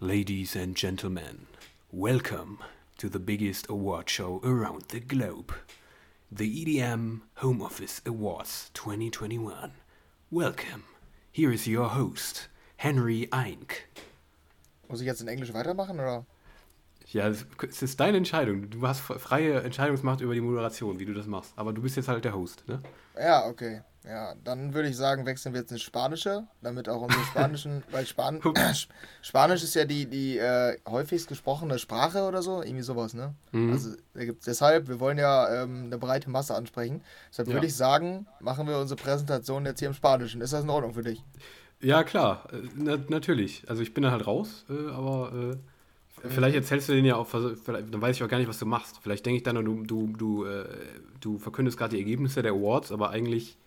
Ladies and gentlemen, welcome to the biggest award show around the globe, the EDM Home Office Awards 2021. Welcome. Here is your host, Henry Eink. Muss ich jetzt in Englisch weitermachen oder? Ja, es ist deine Entscheidung. Du hast freie Entscheidungsmacht über die Moderation, wie du das machst. Aber du bist jetzt halt der Host, ne? Ja, okay. Ja, dann würde ich sagen, wechseln wir jetzt ins Spanische, damit auch unsere spanischen, weil Span Spanisch ist ja die, die äh, häufigst gesprochene Sprache oder so, irgendwie sowas, ne? Mhm. Also da gibt's deshalb, wir wollen ja ähm, eine breite Masse ansprechen. Deshalb ja. würde ich sagen, machen wir unsere Präsentation jetzt hier im Spanischen. Ist das in Ordnung für dich? Ja, klar, äh, na, natürlich. Also ich bin da halt raus, äh, aber äh, vielleicht erzählst du den ja auch, dann weiß ich auch gar nicht, was du machst. Vielleicht denke ich dann, du, du, du, äh, du verkündest gerade die Ergebnisse der Awards, aber eigentlich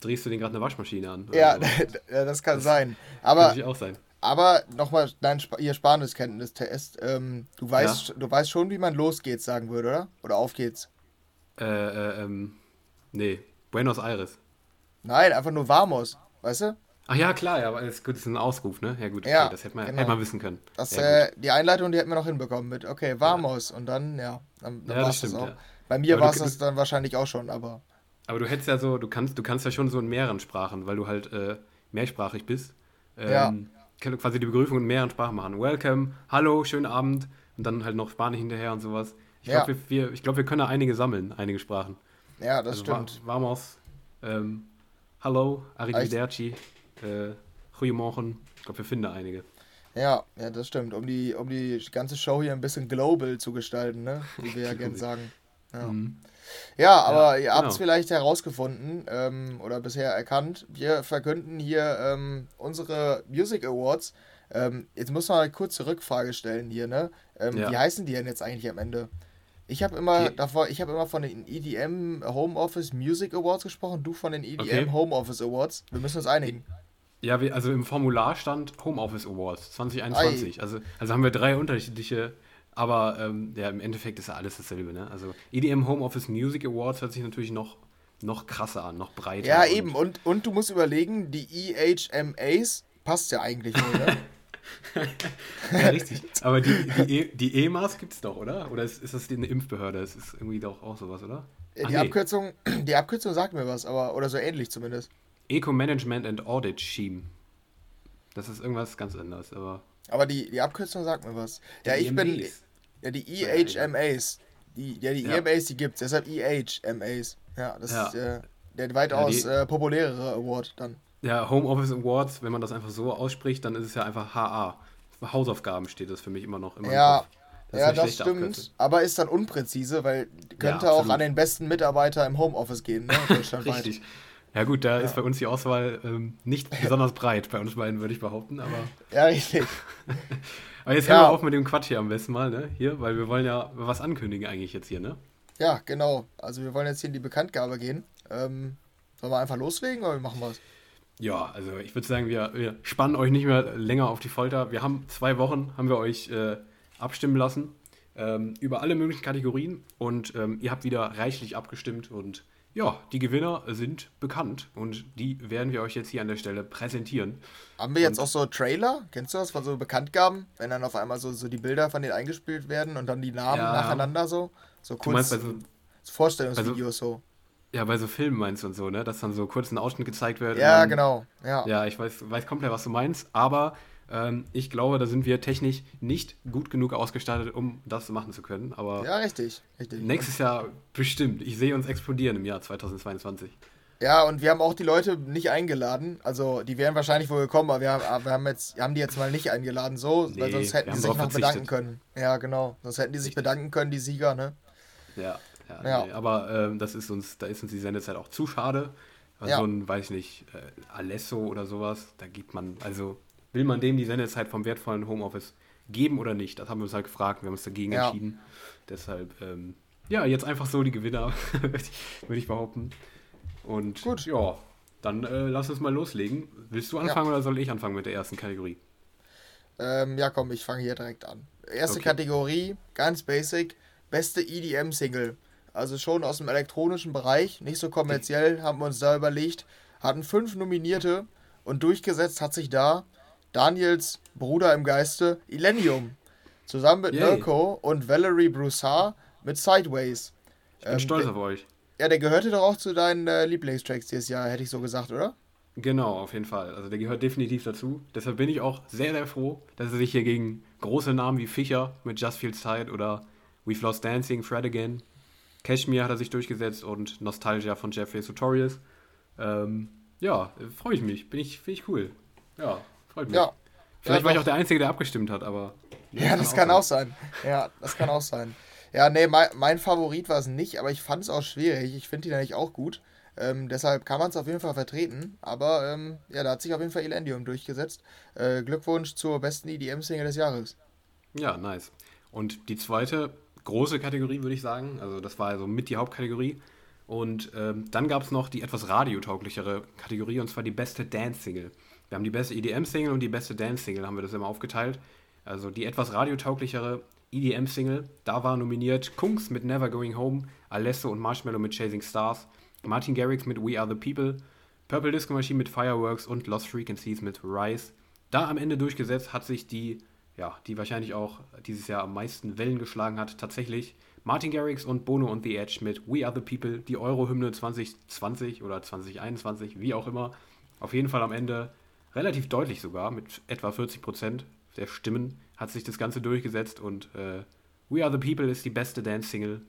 drehst du den gerade eine Waschmaschine an. Ja, ja, das kann das sein. Aber, kann auch sein. Aber nochmal dein Sp ihr Spanischkenntnistest. Ähm, du, weißt, ja. du weißt schon, wie man los geht's sagen würde, oder? Oder auf geht's? Äh, äh, ähm, nee. Buenos Aires. Nein, einfach nur Vamos, weißt du? Ach ja, klar, ja, aber das ist, gut, das ist ein Ausruf, ne? Ja, gut, okay, ja, das hätte man, genau. hätte man wissen können. Das, ja, äh, die Einleitung, die hätten wir noch hinbekommen mit, okay, Vamos ja. und dann, ja, dann, dann ja, war es das auch. Bei mir war es das dann wahrscheinlich auch schon, aber. Aber du hättest ja so, du kannst, du kannst ja schon so in mehreren Sprachen, weil du halt äh, mehrsprachig bist. Ähm, ja. Kannst du quasi die Begrüßung in mehreren Sprachen machen. Welcome, hallo, schönen Abend und dann halt noch Spanisch hinterher und sowas. Ich glaube, ja. wir, wir, glaub, wir können da einige sammeln, einige Sprachen. Ja, das also, stimmt. Vamos, ähm, hallo, arrivederci, äh, goedemorgen. Ich glaube, wir finden da einige. Ja, ja, das stimmt. Um die, um die ganze Show hier ein bisschen global zu gestalten, ne? Wie wir ja gerne sagen. Ja. Mhm. Ja, aber ja, ihr habt es genau. vielleicht herausgefunden ähm, oder bisher erkannt. Wir verkünden hier ähm, unsere Music Awards. Ähm, jetzt muss man eine kurze Rückfrage stellen hier, ne? Ähm, ja. Wie heißen die denn jetzt eigentlich am Ende? Ich habe immer die, davor, ich habe immer von den EDM Home Office Music Awards gesprochen, du von den EDM okay. Home Office Awards. Wir müssen uns einigen. Ja, also im Formular stand Home Office Awards 2021. Also, also haben wir drei unterschiedliche aber ähm, ja, im Endeffekt ist ja alles dasselbe. Ne? Also EDM Home Office Music Awards hört sich natürlich noch, noch krasser an, noch breiter. Ja, eben. Und, und du musst überlegen, die EHMAs passt ja eigentlich ne? ja, richtig. Aber die, die, e, die EMAs gibt es doch, oder? Oder ist, ist das eine Impfbehörde? Das ist irgendwie doch auch sowas, oder? Äh, Ach, die, nee. Abkürzung, die Abkürzung sagt mir was, aber oder so ähnlich zumindest. Eco Management and Audit Scheme. Das ist irgendwas ganz anderes, aber. Aber die, die Abkürzung sagt mir was. Ja, ich bin. Ja, die EHMAs. Die, ja, die ja. EMAs, die gibt's. Deshalb EHMAs. Ja, das ja. ist äh, der weitaus ja, äh, populärere Award dann. Ja, Home Office Awards, wenn man das einfach so ausspricht, dann ist es ja einfach HA. Hausaufgaben steht das für mich immer noch. Immer ja, das ja, das stimmt. Abkürzung. Aber ist dann unpräzise, weil könnte ja, auch an den besten Mitarbeiter im Homeoffice gehen, ne? Richtig. Ja gut, da ja. ist bei uns die Auswahl ähm, nicht besonders breit, bei uns beiden würde ich behaupten, aber... Ja, richtig. Aber jetzt hören wir auf mit dem Quatsch hier am besten mal, ne? Hier, weil wir wollen ja was ankündigen eigentlich jetzt hier, ne? Ja, genau. Also wir wollen jetzt hier in die Bekanntgabe gehen. Ähm, sollen wir einfach loslegen oder machen wir es? Ja, also ich würde sagen, wir, wir, spannen euch nicht mehr länger auf die Folter. Wir haben zwei Wochen, haben wir euch äh, abstimmen lassen ähm, über alle möglichen Kategorien und ähm, ihr habt wieder reichlich abgestimmt und ja, die Gewinner sind bekannt und die werden wir euch jetzt hier an der Stelle präsentieren. Haben wir jetzt und auch so Trailer? Kennst du das von so Bekanntgaben? Wenn dann auf einmal so, so die Bilder von denen eingespielt werden und dann die Namen ja. nacheinander so? So kurz so, Vorstellungsvideos so. Ja, bei so Filmen meinst du und so, ne? Dass dann so kurz ein Ausschnitt gezeigt wird. Ja, dann, genau. Ja. ja, ich weiß, weiß komplett, was du meinst, aber ich glaube, da sind wir technisch nicht gut genug ausgestattet, um das machen zu können. Aber ja, richtig, richtig. Nächstes Jahr bestimmt. Ich sehe uns explodieren im Jahr 2022. Ja, und wir haben auch die Leute nicht eingeladen. Also, die wären wahrscheinlich wohl gekommen, aber wir haben, wir haben, jetzt, haben die jetzt mal nicht eingeladen, so, nee, weil sonst hätten die sich noch verzichtet. bedanken können. Ja, genau. Sonst hätten die sich bedanken können, die Sieger, ne? Ja, ja. ja. Nee, aber ähm, das ist uns, da ist uns die Sendezeit auch zu schade. Also ja. So ein, weiß ich nicht, äh, Alesso oder sowas, da gibt man, also will man dem die Sendezeit vom wertvollen Homeoffice geben oder nicht? Das haben wir uns halt gefragt. Wir haben uns dagegen ja. entschieden. Deshalb, ähm, ja, jetzt einfach so die Gewinner, würde ich behaupten. Und Gut. ja, dann äh, lass uns mal loslegen. Willst du anfangen ja. oder soll ich anfangen mit der ersten Kategorie? Ähm, ja, komm, ich fange hier direkt an. Erste okay. Kategorie, ganz basic, beste EDM-Single. Also schon aus dem elektronischen Bereich, nicht so kommerziell, haben wir uns da überlegt. Hatten fünf Nominierte und durchgesetzt hat sich da Daniels Bruder im Geiste, Illenium. Zusammen mit Yay. Mirko und Valerie Broussard mit Sideways. Ich bin ähm, stolz auf euch. Ja, der gehörte doch auch zu deinen äh, Lieblingstracks dieses Jahr, hätte ich so gesagt, oder? Genau, auf jeden Fall. Also der gehört definitiv dazu. Deshalb bin ich auch sehr, sehr froh, dass er sich hier gegen große Namen wie Fischer mit Just Feels Tight oder We've Lost Dancing, Fred Again, Cashmere hat er sich durchgesetzt und Nostalgia von Jeffrey Sotorius. Ähm, ja, freue ich mich. Bin ich, finde ich cool. Ja, freut mich. Ja. Vielleicht ja, war ich auch der Einzige, der abgestimmt hat, aber. Ja, das kann auch sein. Ja, das kann auch sein. Ja, nee, mein, mein Favorit war es nicht, aber ich fand es auch schwierig. Ich finde ihn eigentlich auch gut. Ähm, deshalb kann man es auf jeden Fall vertreten. Aber ähm, ja, da hat sich auf jeden Fall Elendium durchgesetzt. Äh, Glückwunsch zur besten EDM-Single des Jahres. Ja, nice. Und die zweite große Kategorie, würde ich sagen. Also das war also mit die Hauptkategorie. Und ähm, dann gab es noch die etwas radiotauglichere Kategorie, und zwar die beste Dance-Single. Wir haben die beste EDM-Single und die beste Dance-Single, haben wir das immer aufgeteilt. Also die etwas radiotauglichere EDM-Single, da war nominiert Kungs mit Never Going Home, Alesso und Marshmallow mit Chasing Stars, Martin Garrix mit We Are the People, Purple Disco Machine mit Fireworks und Lost Frequencies mit Rise. Da am Ende durchgesetzt hat sich die, ja, die wahrscheinlich auch dieses Jahr am meisten Wellen geschlagen hat, tatsächlich Martin Garrix und Bono und The Edge mit We Are the People, die Euro-Hymne 2020 oder 2021, wie auch immer. Auf jeden Fall am Ende relativ deutlich sogar, mit etwa 40 Prozent der Stimmen hat sich das Ganze durchgesetzt und äh, We Are the People ist die beste Dance-Single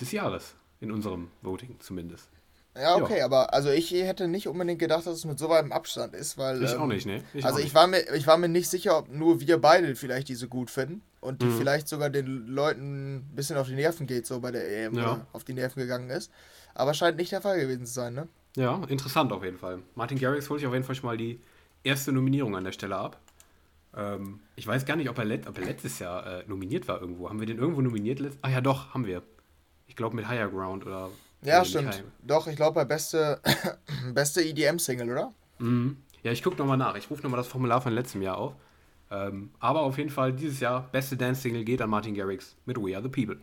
des Jahres, in unserem Voting zumindest. Ja, okay, ja. aber also ich hätte nicht unbedingt gedacht, dass es mit so weitem Abstand ist, weil. Ich ähm, auch nicht, ne? Ich also ich war, mir, ich war mir nicht sicher, ob nur wir beide vielleicht diese gut finden und die mhm. vielleicht sogar den Leuten ein bisschen auf die Nerven geht, so bei der EM ja. auf die Nerven gegangen ist. Aber scheint nicht der Fall gewesen zu sein, ne? Ja, interessant auf jeden Fall. Martin Garrix holt sich auf jeden Fall schon mal die erste Nominierung an der Stelle ab. Ähm, ich weiß gar nicht, ob er, let ob er letztes Jahr äh, nominiert war irgendwo. Haben wir den irgendwo nominiert? Ah ja, doch, haben wir. Ich glaube mit Higher Ground oder ja, stimmt. Doch, ich glaube bei beste, beste EDM-Single, oder? Mhm. Ja, ich gucke nochmal nach. Ich rufe nochmal das Formular von letztem Jahr auf. Ähm, aber auf jeden Fall dieses Jahr beste Dance-Single geht an Martin Garrix mit We Are the People.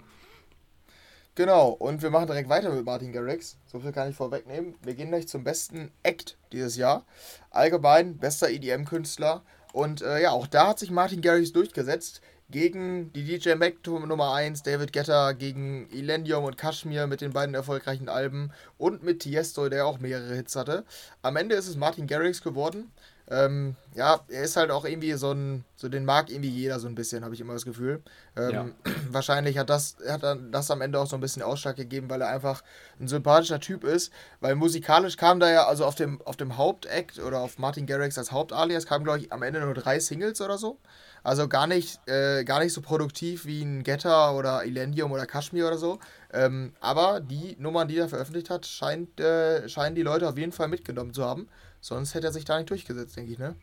Genau, und wir machen direkt weiter mit Martin Garrix. So viel kann ich vorwegnehmen. Wir gehen gleich zum besten Act dieses Jahr. Allgemein bester EDM-Künstler. Und äh, ja, auch da hat sich Martin Garrix durchgesetzt gegen die DJ Mac Nummer 1, David Guetta, gegen Elendium und Kashmir mit den beiden erfolgreichen Alben und mit Tiesto, der auch mehrere Hits hatte. Am Ende ist es Martin Garrix geworden. Ähm, ja, er ist halt auch irgendwie so ein, so den mag irgendwie jeder so ein bisschen, habe ich immer das Gefühl. Ähm, ja. Wahrscheinlich hat das, hat das am Ende auch so ein bisschen Ausschlag gegeben, weil er einfach ein sympathischer Typ ist. Weil musikalisch kam da ja, also auf dem, auf dem Hauptakt oder auf Martin Garrix als Hauptalias kamen, glaube ich, am Ende nur drei Singles oder so. Also gar nicht, äh, gar nicht so produktiv wie ein Getter oder Elendium oder Kashmir oder so. Ähm, aber die Nummern, die er veröffentlicht hat, scheint, äh, scheinen die Leute auf jeden Fall mitgenommen zu haben. Sonst hätte er sich da nicht durchgesetzt, denke ich, ne?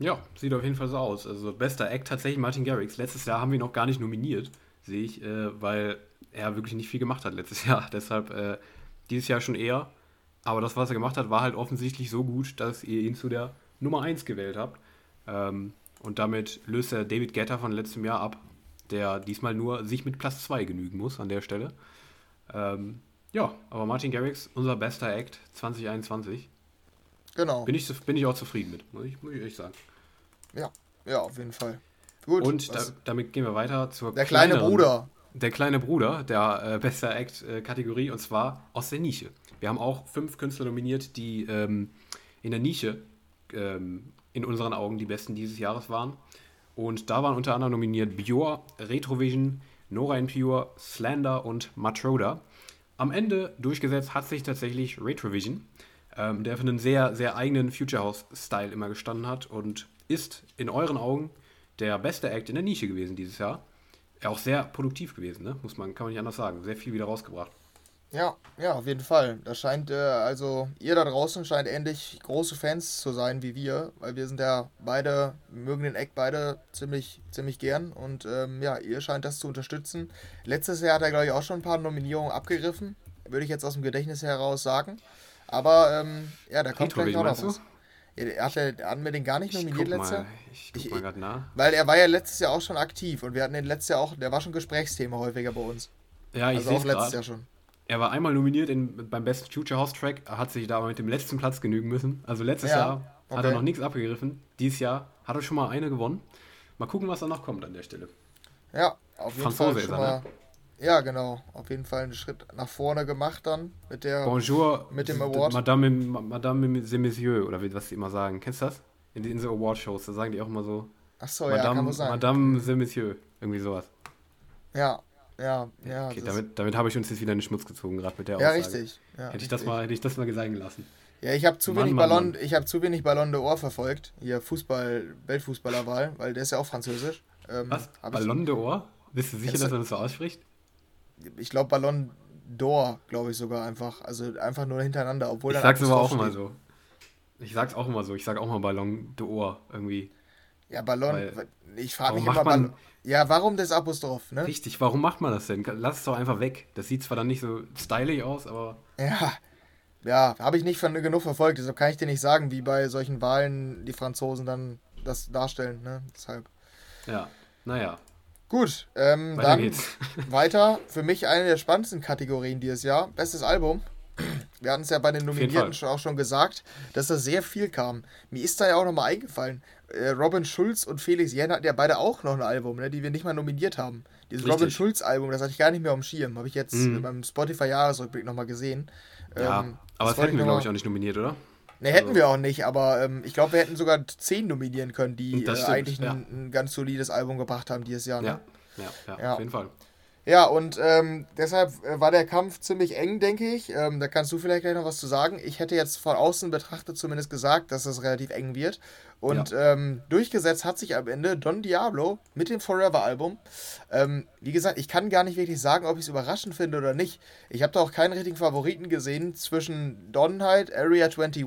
Ja, sieht auf jeden Fall so aus. Also bester Act tatsächlich Martin Garrix. Letztes Jahr haben wir ihn noch gar nicht nominiert, sehe ich, äh, weil er wirklich nicht viel gemacht hat letztes Jahr. Deshalb äh, dieses Jahr schon eher. Aber das, was er gemacht hat, war halt offensichtlich so gut, dass ihr ihn zu der Nummer 1 gewählt habt. Ähm, und damit löst er David Guetta von letztem Jahr ab, der diesmal nur sich mit Platz 2 genügen muss an der Stelle. Ähm, ja, aber Martin Garrix, unser bester Act 2021. Genau. Bin ich, bin ich auch zufrieden mit, muss ich, muss ich ehrlich sagen. Ja, ja, auf jeden Fall. Gut. Und da, damit gehen wir weiter zur Der kleine Bruder. Der kleine Bruder der äh, bester Act-Kategorie äh, und zwar aus der Nische. Wir haben auch fünf Künstler nominiert, die ähm, in der Nische ähm, in unseren Augen die besten dieses Jahres waren. Und da waren unter anderem nominiert Bjor, Retrovision, Nora in Pure, Slander und Matroda. Am Ende durchgesetzt hat sich tatsächlich Retrovision, ähm, der für einen sehr, sehr eigenen Future House-Style immer gestanden hat und ist in euren Augen der beste Act in der Nische gewesen dieses Jahr. Auch sehr produktiv gewesen, ne? muss man, kann man nicht anders sagen. Sehr viel wieder rausgebracht. Ja, ja, auf jeden Fall. Das scheint, äh, also ihr da draußen scheint ähnlich große Fans zu sein wie wir, weil wir sind ja beide, mögen den Eck beide ziemlich, ziemlich gern und ähm, ja, ihr scheint das zu unterstützen. Letztes Jahr hat er, glaube ich, auch schon ein paar Nominierungen abgegriffen, würde ich jetzt aus dem Gedächtnis heraus sagen. Aber ähm, ja, da kommt vielleicht auch noch was. Hat er, hatten wir den gar nicht nominiert letztes Jahr? Ich guck mal gerade nach. Weil er war ja letztes Jahr auch schon aktiv und wir hatten den letztes Jahr auch, der war schon Gesprächsthema häufiger bei uns. Ja, ich also auch letztes grad. Jahr schon. Er war einmal nominiert in, beim Best Future House Track, hat sich da aber mit dem letzten Platz genügen müssen. Also letztes ja. Jahr Okay. Hat er noch nichts abgegriffen. Dieses Jahr hat er schon mal eine gewonnen. Mal gucken, was da noch kommt an der Stelle. Ja, auf jeden Franzose Fall schon er, mal. Ne? Ja, genau. Auf jeden Fall einen Schritt nach vorne gemacht dann mit der Bonjour mit dem Award. Madame, Madame et Messieurs oder was sie immer sagen. Kennst du das? In den Award-Shows, da sagen die auch immer so. Ach so, Madame, ja, kann man sagen. Madame et Messieurs. Irgendwie sowas. Ja, ja, ja. Okay, damit, damit habe ich uns jetzt wieder in den Schmutz gezogen, gerade mit der Aussage. Ja, richtig. Ja, hätte, richtig. Ich das mal, hätte ich das mal gesagt lassen. Ja, ich habe zu, Mann, wenig Mann, Ballon, Mann. Ich hab zu wenig Ballon d'Or verfolgt. Hier Fußball, Weltfußballerwahl, weil der ist ja auch französisch. Ähm, Was? Ballon d'Or? Bist du sicher, dass man das so ausspricht? Ich glaube Ballon d'Or, glaube ich sogar einfach. Also einfach nur hintereinander. Obwohl ich sag's aber auch immer so. Ich sag's auch immer so. Ich sag auch mal Ballon d'Or irgendwie. Ja, Ballon. Weil, ich frage mich immer, man, ja, warum das Apostroph, ne? Richtig, warum macht man das denn? Lass es doch einfach weg. Das sieht zwar dann nicht so stylisch aus, aber. Ja, ja, habe ich nicht von, genug verfolgt, deshalb kann ich dir nicht sagen, wie bei solchen Wahlen die Franzosen dann das darstellen, ne? Deshalb. Ja, naja. Gut, ähm, weiter dann geht's. weiter. Für mich eine der spannendsten Kategorien dieses Jahr. Bestes Album. Wir hatten es ja bei den Nominierten schon auch schon gesagt, dass da sehr viel kam. Mir ist da ja auch nochmal eingefallen. Äh, Robin Schulz und Felix Jähn hatten ja beide auch noch ein Album, ne, die wir nicht mal nominiert haben. Dieses Richtig. Robin Schulz-Album, das hatte ich gar nicht mehr am Schirm. Habe ich jetzt mhm. beim Spotify-Jahresrückblick nochmal gesehen. Ja, ähm, aber das hätten wir, glaube ich, auch nicht nominiert, oder? Ne, hätten also. wir auch nicht, aber ähm, ich glaube, wir hätten sogar zehn nominieren können, die äh, eigentlich ja. ein, ein, ganz solides Album gebracht haben dieses Jahr. Ne? Ja, ja, ja, auf jeden Fall. Ja, und ähm, deshalb äh, war der Kampf ziemlich eng, denke ich. Ähm, da kannst du vielleicht gleich noch was zu sagen. Ich hätte jetzt von außen betrachtet zumindest gesagt, dass es relativ eng wird. Und ja. ähm, durchgesetzt hat sich am Ende Don Diablo mit dem Forever-Album. Ähm, wie gesagt, ich kann gar nicht wirklich sagen, ob ich es überraschend finde oder nicht. Ich habe da auch keinen richtigen Favoriten gesehen zwischen Don halt, Area 21,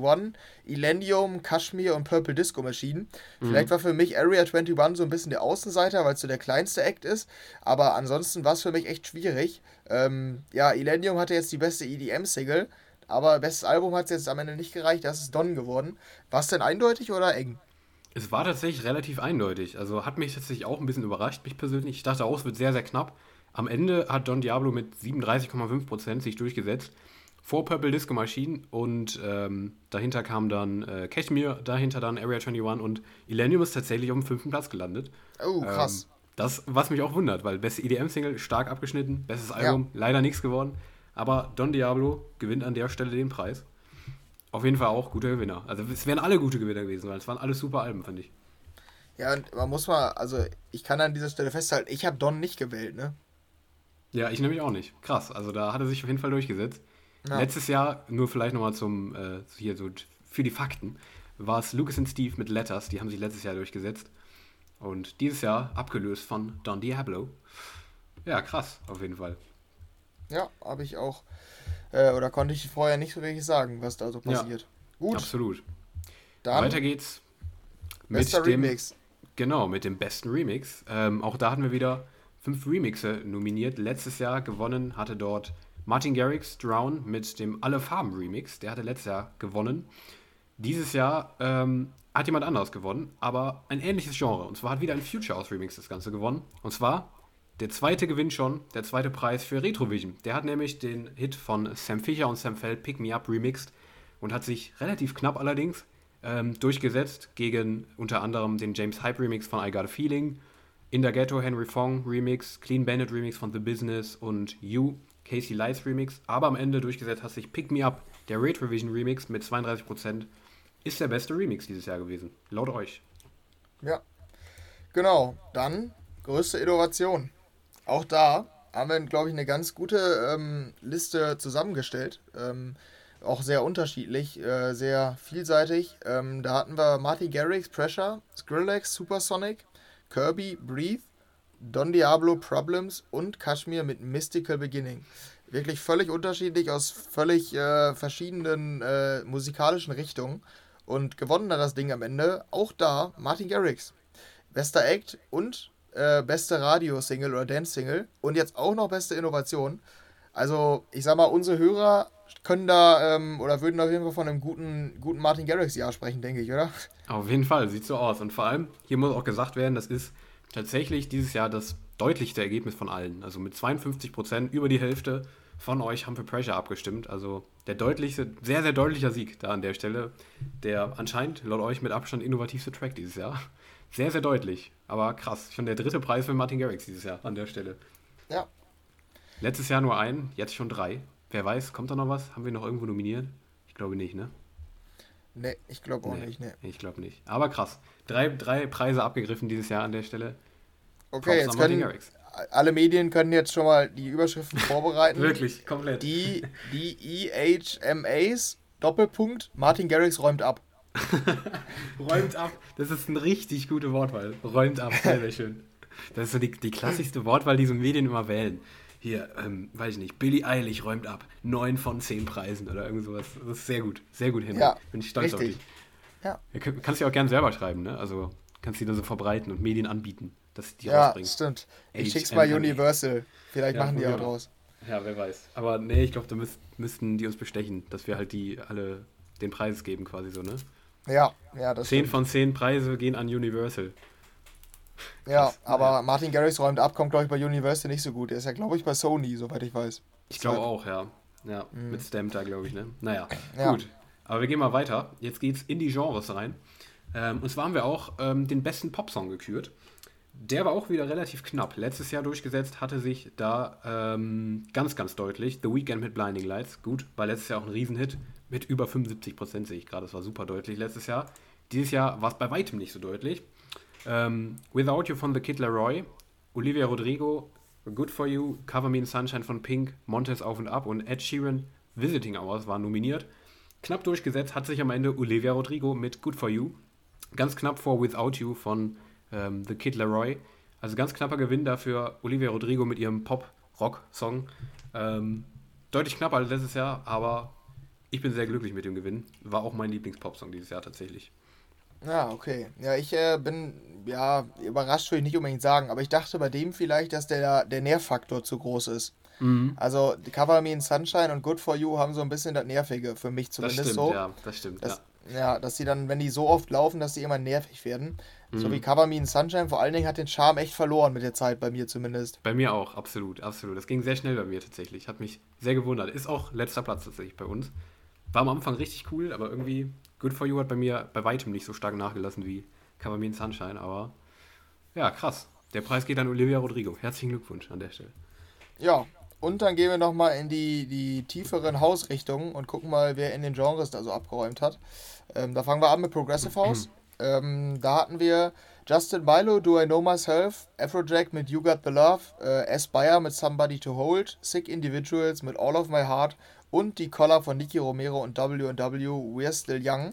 Elendium, Kashmir und Purple Disco Machine. Mhm. Vielleicht war für mich Area 21 so ein bisschen der Außenseiter, weil es so der kleinste Act ist. Aber ansonsten war es für mich echt schwierig. Ähm, ja, Elendium hatte jetzt die beste EDM-Single. Aber bestes Album hat es jetzt am Ende nicht gereicht, das ist Don geworden. War es denn eindeutig oder eng? Es war tatsächlich relativ eindeutig. Also hat mich tatsächlich auch ein bisschen überrascht, mich persönlich. Ich dachte auch, es wird sehr, sehr knapp. Am Ende hat Don Diablo mit 37,5% sich durchgesetzt. Vor Purple Disco Machine und ähm, dahinter kam dann äh, Cashmere, dahinter dann Area 21 und Illenium ist tatsächlich auf dem fünften Platz gelandet. Oh, krass. Ähm, das, was mich auch wundert, weil beste EDM-Single stark abgeschnitten, bestes Album, ja. leider nichts geworden. Aber Don Diablo gewinnt an der Stelle den Preis. Auf jeden Fall auch guter Gewinner. Also es wären alle gute Gewinner gewesen, weil es waren alle super Alben, finde ich. Ja, und man muss mal, also ich kann an dieser Stelle festhalten, ich habe Don nicht gewählt, ne? Ja, ich nämlich auch nicht. Krass, also da hat er sich auf jeden Fall durchgesetzt. Ja. Letztes Jahr, nur vielleicht nochmal zum, äh, hier so für die Fakten, war es Lucas und Steve mit Letters, die haben sich letztes Jahr durchgesetzt. Und dieses Jahr abgelöst von Don Diablo. Ja, krass, auf jeden Fall. Ja, habe ich auch. Äh, oder konnte ich vorher nicht so wirklich sagen, was da so passiert. Ja, Gut. Absolut. Dann Weiter geht's mit dem Remix. Genau, mit dem besten Remix. Ähm, auch da hatten wir wieder fünf Remixe nominiert. Letztes Jahr gewonnen hatte dort Martin Garrix Drown mit dem Alle Farben Remix. Der hatte letztes Jahr gewonnen. Dieses Jahr ähm, hat jemand anderes gewonnen, aber ein ähnliches Genre. Und zwar hat wieder ein Future House Remix das Ganze gewonnen. Und zwar der zweite Gewinn schon, der zweite Preis für Retrovision. Der hat nämlich den Hit von Sam Fischer und Sam Feld Pick Me Up remixed und hat sich relativ knapp allerdings ähm, durchgesetzt gegen unter anderem den James Hype Remix von I Got a Feeling, In the Ghetto Henry Fong Remix, Clean Bandit Remix von The Business und You Casey Lights Remix. Aber am Ende durchgesetzt hat sich Pick Me Up, der Retrovision Remix mit 32%, ist der beste Remix dieses Jahr gewesen, laut euch. Ja, genau. Dann größte Innovation. Auch da haben wir, glaube ich, eine ganz gute ähm, Liste zusammengestellt. Ähm, auch sehr unterschiedlich, äh, sehr vielseitig. Ähm, da hatten wir Marty Garrix, Pressure, Skrillex, Supersonic, Kirby, Breathe, Don Diablo, Problems und Kashmir mit Mystical Beginning. Wirklich völlig unterschiedlich aus völlig äh, verschiedenen äh, musikalischen Richtungen. Und gewonnen hat das Ding am Ende auch da Martin Garrix. Bester Act und äh, beste Radio-Single oder Dance-Single und jetzt auch noch beste Innovation. Also, ich sag mal, unsere Hörer können da ähm, oder würden auf jeden Fall von einem guten, guten Martin Garrix-Jahr sprechen, denke ich, oder? Auf jeden Fall, sieht so aus. Und vor allem, hier muss auch gesagt werden, das ist tatsächlich dieses Jahr das deutlichste Ergebnis von allen. Also mit 52 Prozent, über die Hälfte von euch haben für Pressure abgestimmt. Also der deutlichste, sehr, sehr deutlicher Sieg da an der Stelle. Der anscheinend laut euch mit Abstand innovativste Track dieses Jahr. Sehr, sehr deutlich. Aber krass. Schon der dritte Preis für Martin Garrix dieses Jahr an der Stelle. Ja. Letztes Jahr nur einen, jetzt schon drei. Wer weiß, kommt da noch was? Haben wir noch irgendwo nominiert? Ich glaube nicht, ne? Ne, ich glaube auch nee, nicht, ne. Ich glaube nicht. Aber krass. Drei, drei Preise abgegriffen dieses Jahr an der Stelle. Okay, jetzt können alle Medien können jetzt schon mal die Überschriften vorbereiten. Wirklich, komplett. Die, die EHMAs, Doppelpunkt, Martin Garrix räumt ab. räumt ab. Das ist eine richtig gute Wortwahl. Räumt ab, sehr, sehr schön. Das ist so die, die klassischste Wortwahl, die so Medien immer wählen. Hier, ähm, weiß ich nicht, Billy Eilig räumt ab. Neun von zehn Preisen oder irgend sowas. Das ist sehr gut. Sehr gut hin. Ja, Bin ich stolz richtig. auf dich. Ja. ja kannst du ja auch gerne selber schreiben, ne? Also kannst du die dann so verbreiten und Medien anbieten, dass die ja, rausbringen. Ja, stimmt. Ich schick's mal Universal. Vielleicht ja, machen die auch draus. Ja, wer weiß. Aber nee, ich glaube, da müsst, müssten die uns bestechen, dass wir halt die alle den Preis geben, quasi so, ne? Ja, ja, das 10 von 10 Preise gehen an Universal. Ja, aber naja. Martin Garrix räumt ab, kommt, glaube ich, bei Universal nicht so gut. Er ist ja, glaube ich, bei Sony, soweit ich weiß. Ich glaube auch, ja. Ja, mhm. mit Stamp da, glaube ich, ne? Naja, ja. gut. Aber wir gehen mal weiter. Jetzt geht's in die Genres rein. Ähm, und zwar haben wir auch ähm, den besten Popsong gekürt. Der war auch wieder relativ knapp. Letztes Jahr durchgesetzt hatte sich da ähm, ganz, ganz deutlich The Weeknd mit Blinding Lights. Gut, war letztes Jahr auch ein Riesenhit mit über 75 Prozent, sehe ich gerade. Das war super deutlich letztes Jahr. Dieses Jahr war es bei weitem nicht so deutlich. Ähm, Without You von The Kid Leroy, Olivia Rodrigo, Good For You, Cover Me in Sunshine von Pink, Montez Auf und Ab und Ed Sheeran Visiting Hours waren nominiert. Knapp durchgesetzt hat sich am Ende Olivia Rodrigo mit Good For You. Ganz knapp vor Without You von ähm, The Kid Leroy. Also ganz knapper Gewinn dafür Olivia Rodrigo mit ihrem Pop-Rock-Song. Ähm, deutlich knapper als letztes Jahr, aber ich bin sehr glücklich mit dem Gewinn. War auch mein Lieblings-Pop-Song dieses Jahr tatsächlich. Ja, okay. Ja, ich äh, bin, ja, überrascht würde ich nicht unbedingt sagen, aber ich dachte bei dem vielleicht, dass der, der Nährfaktor zu groß ist. Mhm. Also, Cover Me in Sunshine und Good For You haben so ein bisschen das Nervige, für mich zumindest das stimmt, so. Ja, das stimmt, dass, ja. ja. dass sie dann, wenn die so oft laufen, dass die immer nervig werden. Mhm. So wie Cover Me in Sunshine, vor allen Dingen hat den Charme echt verloren mit der Zeit, bei mir zumindest. Bei mir auch, absolut, absolut. Das ging sehr schnell bei mir tatsächlich. Hat mich sehr gewundert. Ist auch letzter Platz tatsächlich bei uns. War am Anfang richtig cool, aber irgendwie Good For You hat bei mir bei weitem nicht so stark nachgelassen wie in Sunshine, aber ja, krass. Der Preis geht an Olivia Rodrigo. Herzlichen Glückwunsch an der Stelle. Ja, und dann gehen wir nochmal in die, die tieferen Hausrichtungen und gucken mal, wer in den Genres da so abgeräumt hat. Ähm, da fangen wir an mit Progressive House. ähm, da hatten wir Justin Milo, Do I Know Myself, Afrojack mit You Got the Love, äh, Aspire mit Somebody to Hold, Sick Individuals mit All of My Heart und die Collar von Nicky Romero und W&W We're Still Young.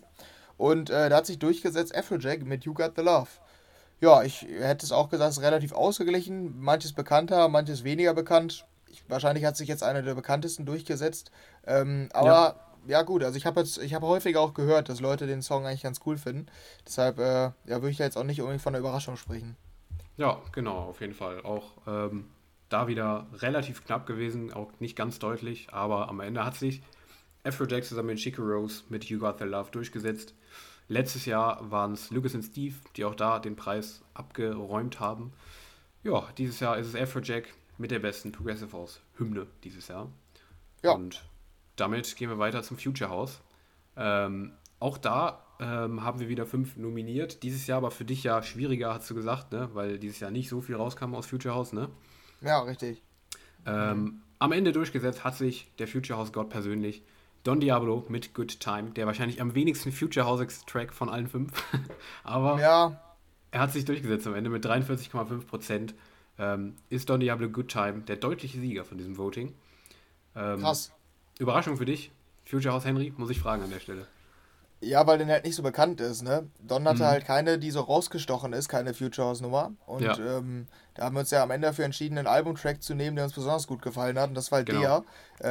Und äh, da hat sich durchgesetzt Afrojack mit You Got the Love. Ja, ich hätte es auch gesagt, es ist relativ ausgeglichen. Manches bekannter, manches weniger bekannt. Ich, wahrscheinlich hat sich jetzt einer der bekanntesten durchgesetzt. Ähm, aber ja. ja. gut, also ich habe jetzt, ich habe häufiger auch gehört, dass Leute den Song eigentlich ganz cool finden. Deshalb äh, ja, würde ich ja jetzt auch nicht unbedingt von der Überraschung sprechen. Ja, genau, auf jeden Fall. Auch ähm, da wieder relativ knapp gewesen, auch nicht ganz deutlich, aber am Ende hat sich Afrojack zusammen mit Chico Rose mit You Got The Love durchgesetzt. Letztes Jahr waren es Lucas und Steve, die auch da den Preis abgeräumt haben. Ja, dieses Jahr ist es Afrojack mit der besten Progressive House Hymne dieses Jahr. Ja. Und damit gehen wir weiter zum Future House. Ähm, auch da ähm, haben wir wieder fünf nominiert. Dieses Jahr aber für dich ja schwieriger, hast du gesagt, ne? weil dieses Jahr nicht so viel rauskam aus Future House, ne? Ja, richtig. Ähm, am Ende durchgesetzt hat sich der Future House Gott persönlich Don Diablo mit Good Time, der wahrscheinlich am wenigsten Future House Track von allen fünf. Aber ja. er hat sich durchgesetzt am Ende mit 43,5 Prozent. Ähm, ist Don Diablo Good Time der deutliche Sieger von diesem Voting. Ähm, Krass. Überraschung für dich, Future House Henry, muss ich fragen an der Stelle. Ja, weil der halt nicht so bekannt ist, ne? Don hatte mhm. halt keine, die so rausgestochen ist, keine Future House Nummer. Und ja. ähm, da haben wir uns ja am Ende dafür entschieden, einen Albumtrack zu nehmen, der uns besonders gut gefallen hat. Und das war halt genau. der.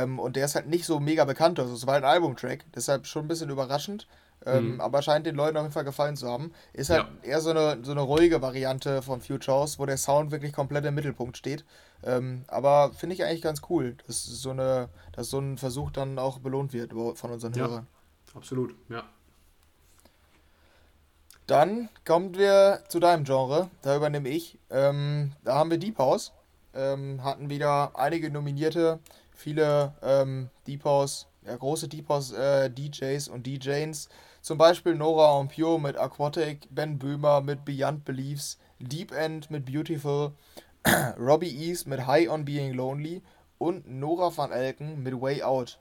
Ähm, und der ist halt nicht so mega bekannt. Also es war halt ein Albumtrack. Deshalb schon ein bisschen überraschend. Ähm, mhm. Aber scheint den Leuten auf jeden Fall gefallen zu haben. Ist halt ja. eher so eine, so eine ruhige Variante von Future House, wo der Sound wirklich komplett im Mittelpunkt steht. Ähm, aber finde ich eigentlich ganz cool, dass so, eine, dass so ein Versuch dann auch belohnt wird von unseren ja. Hörern. Absolut, ja. Dann kommen wir zu deinem Genre. Da übernehme ich. Ähm, da haben wir Deep House. Ähm, hatten wieder einige Nominierte viele ähm, Deep House, ja, große Deep House äh, DJs und DJs. Zum Beispiel Nora und Pure mit Aquatic, Ben Böhmer mit Beyond Beliefs, Deep End mit Beautiful, Robbie East mit High on Being Lonely und Nora van Elken mit Way Out.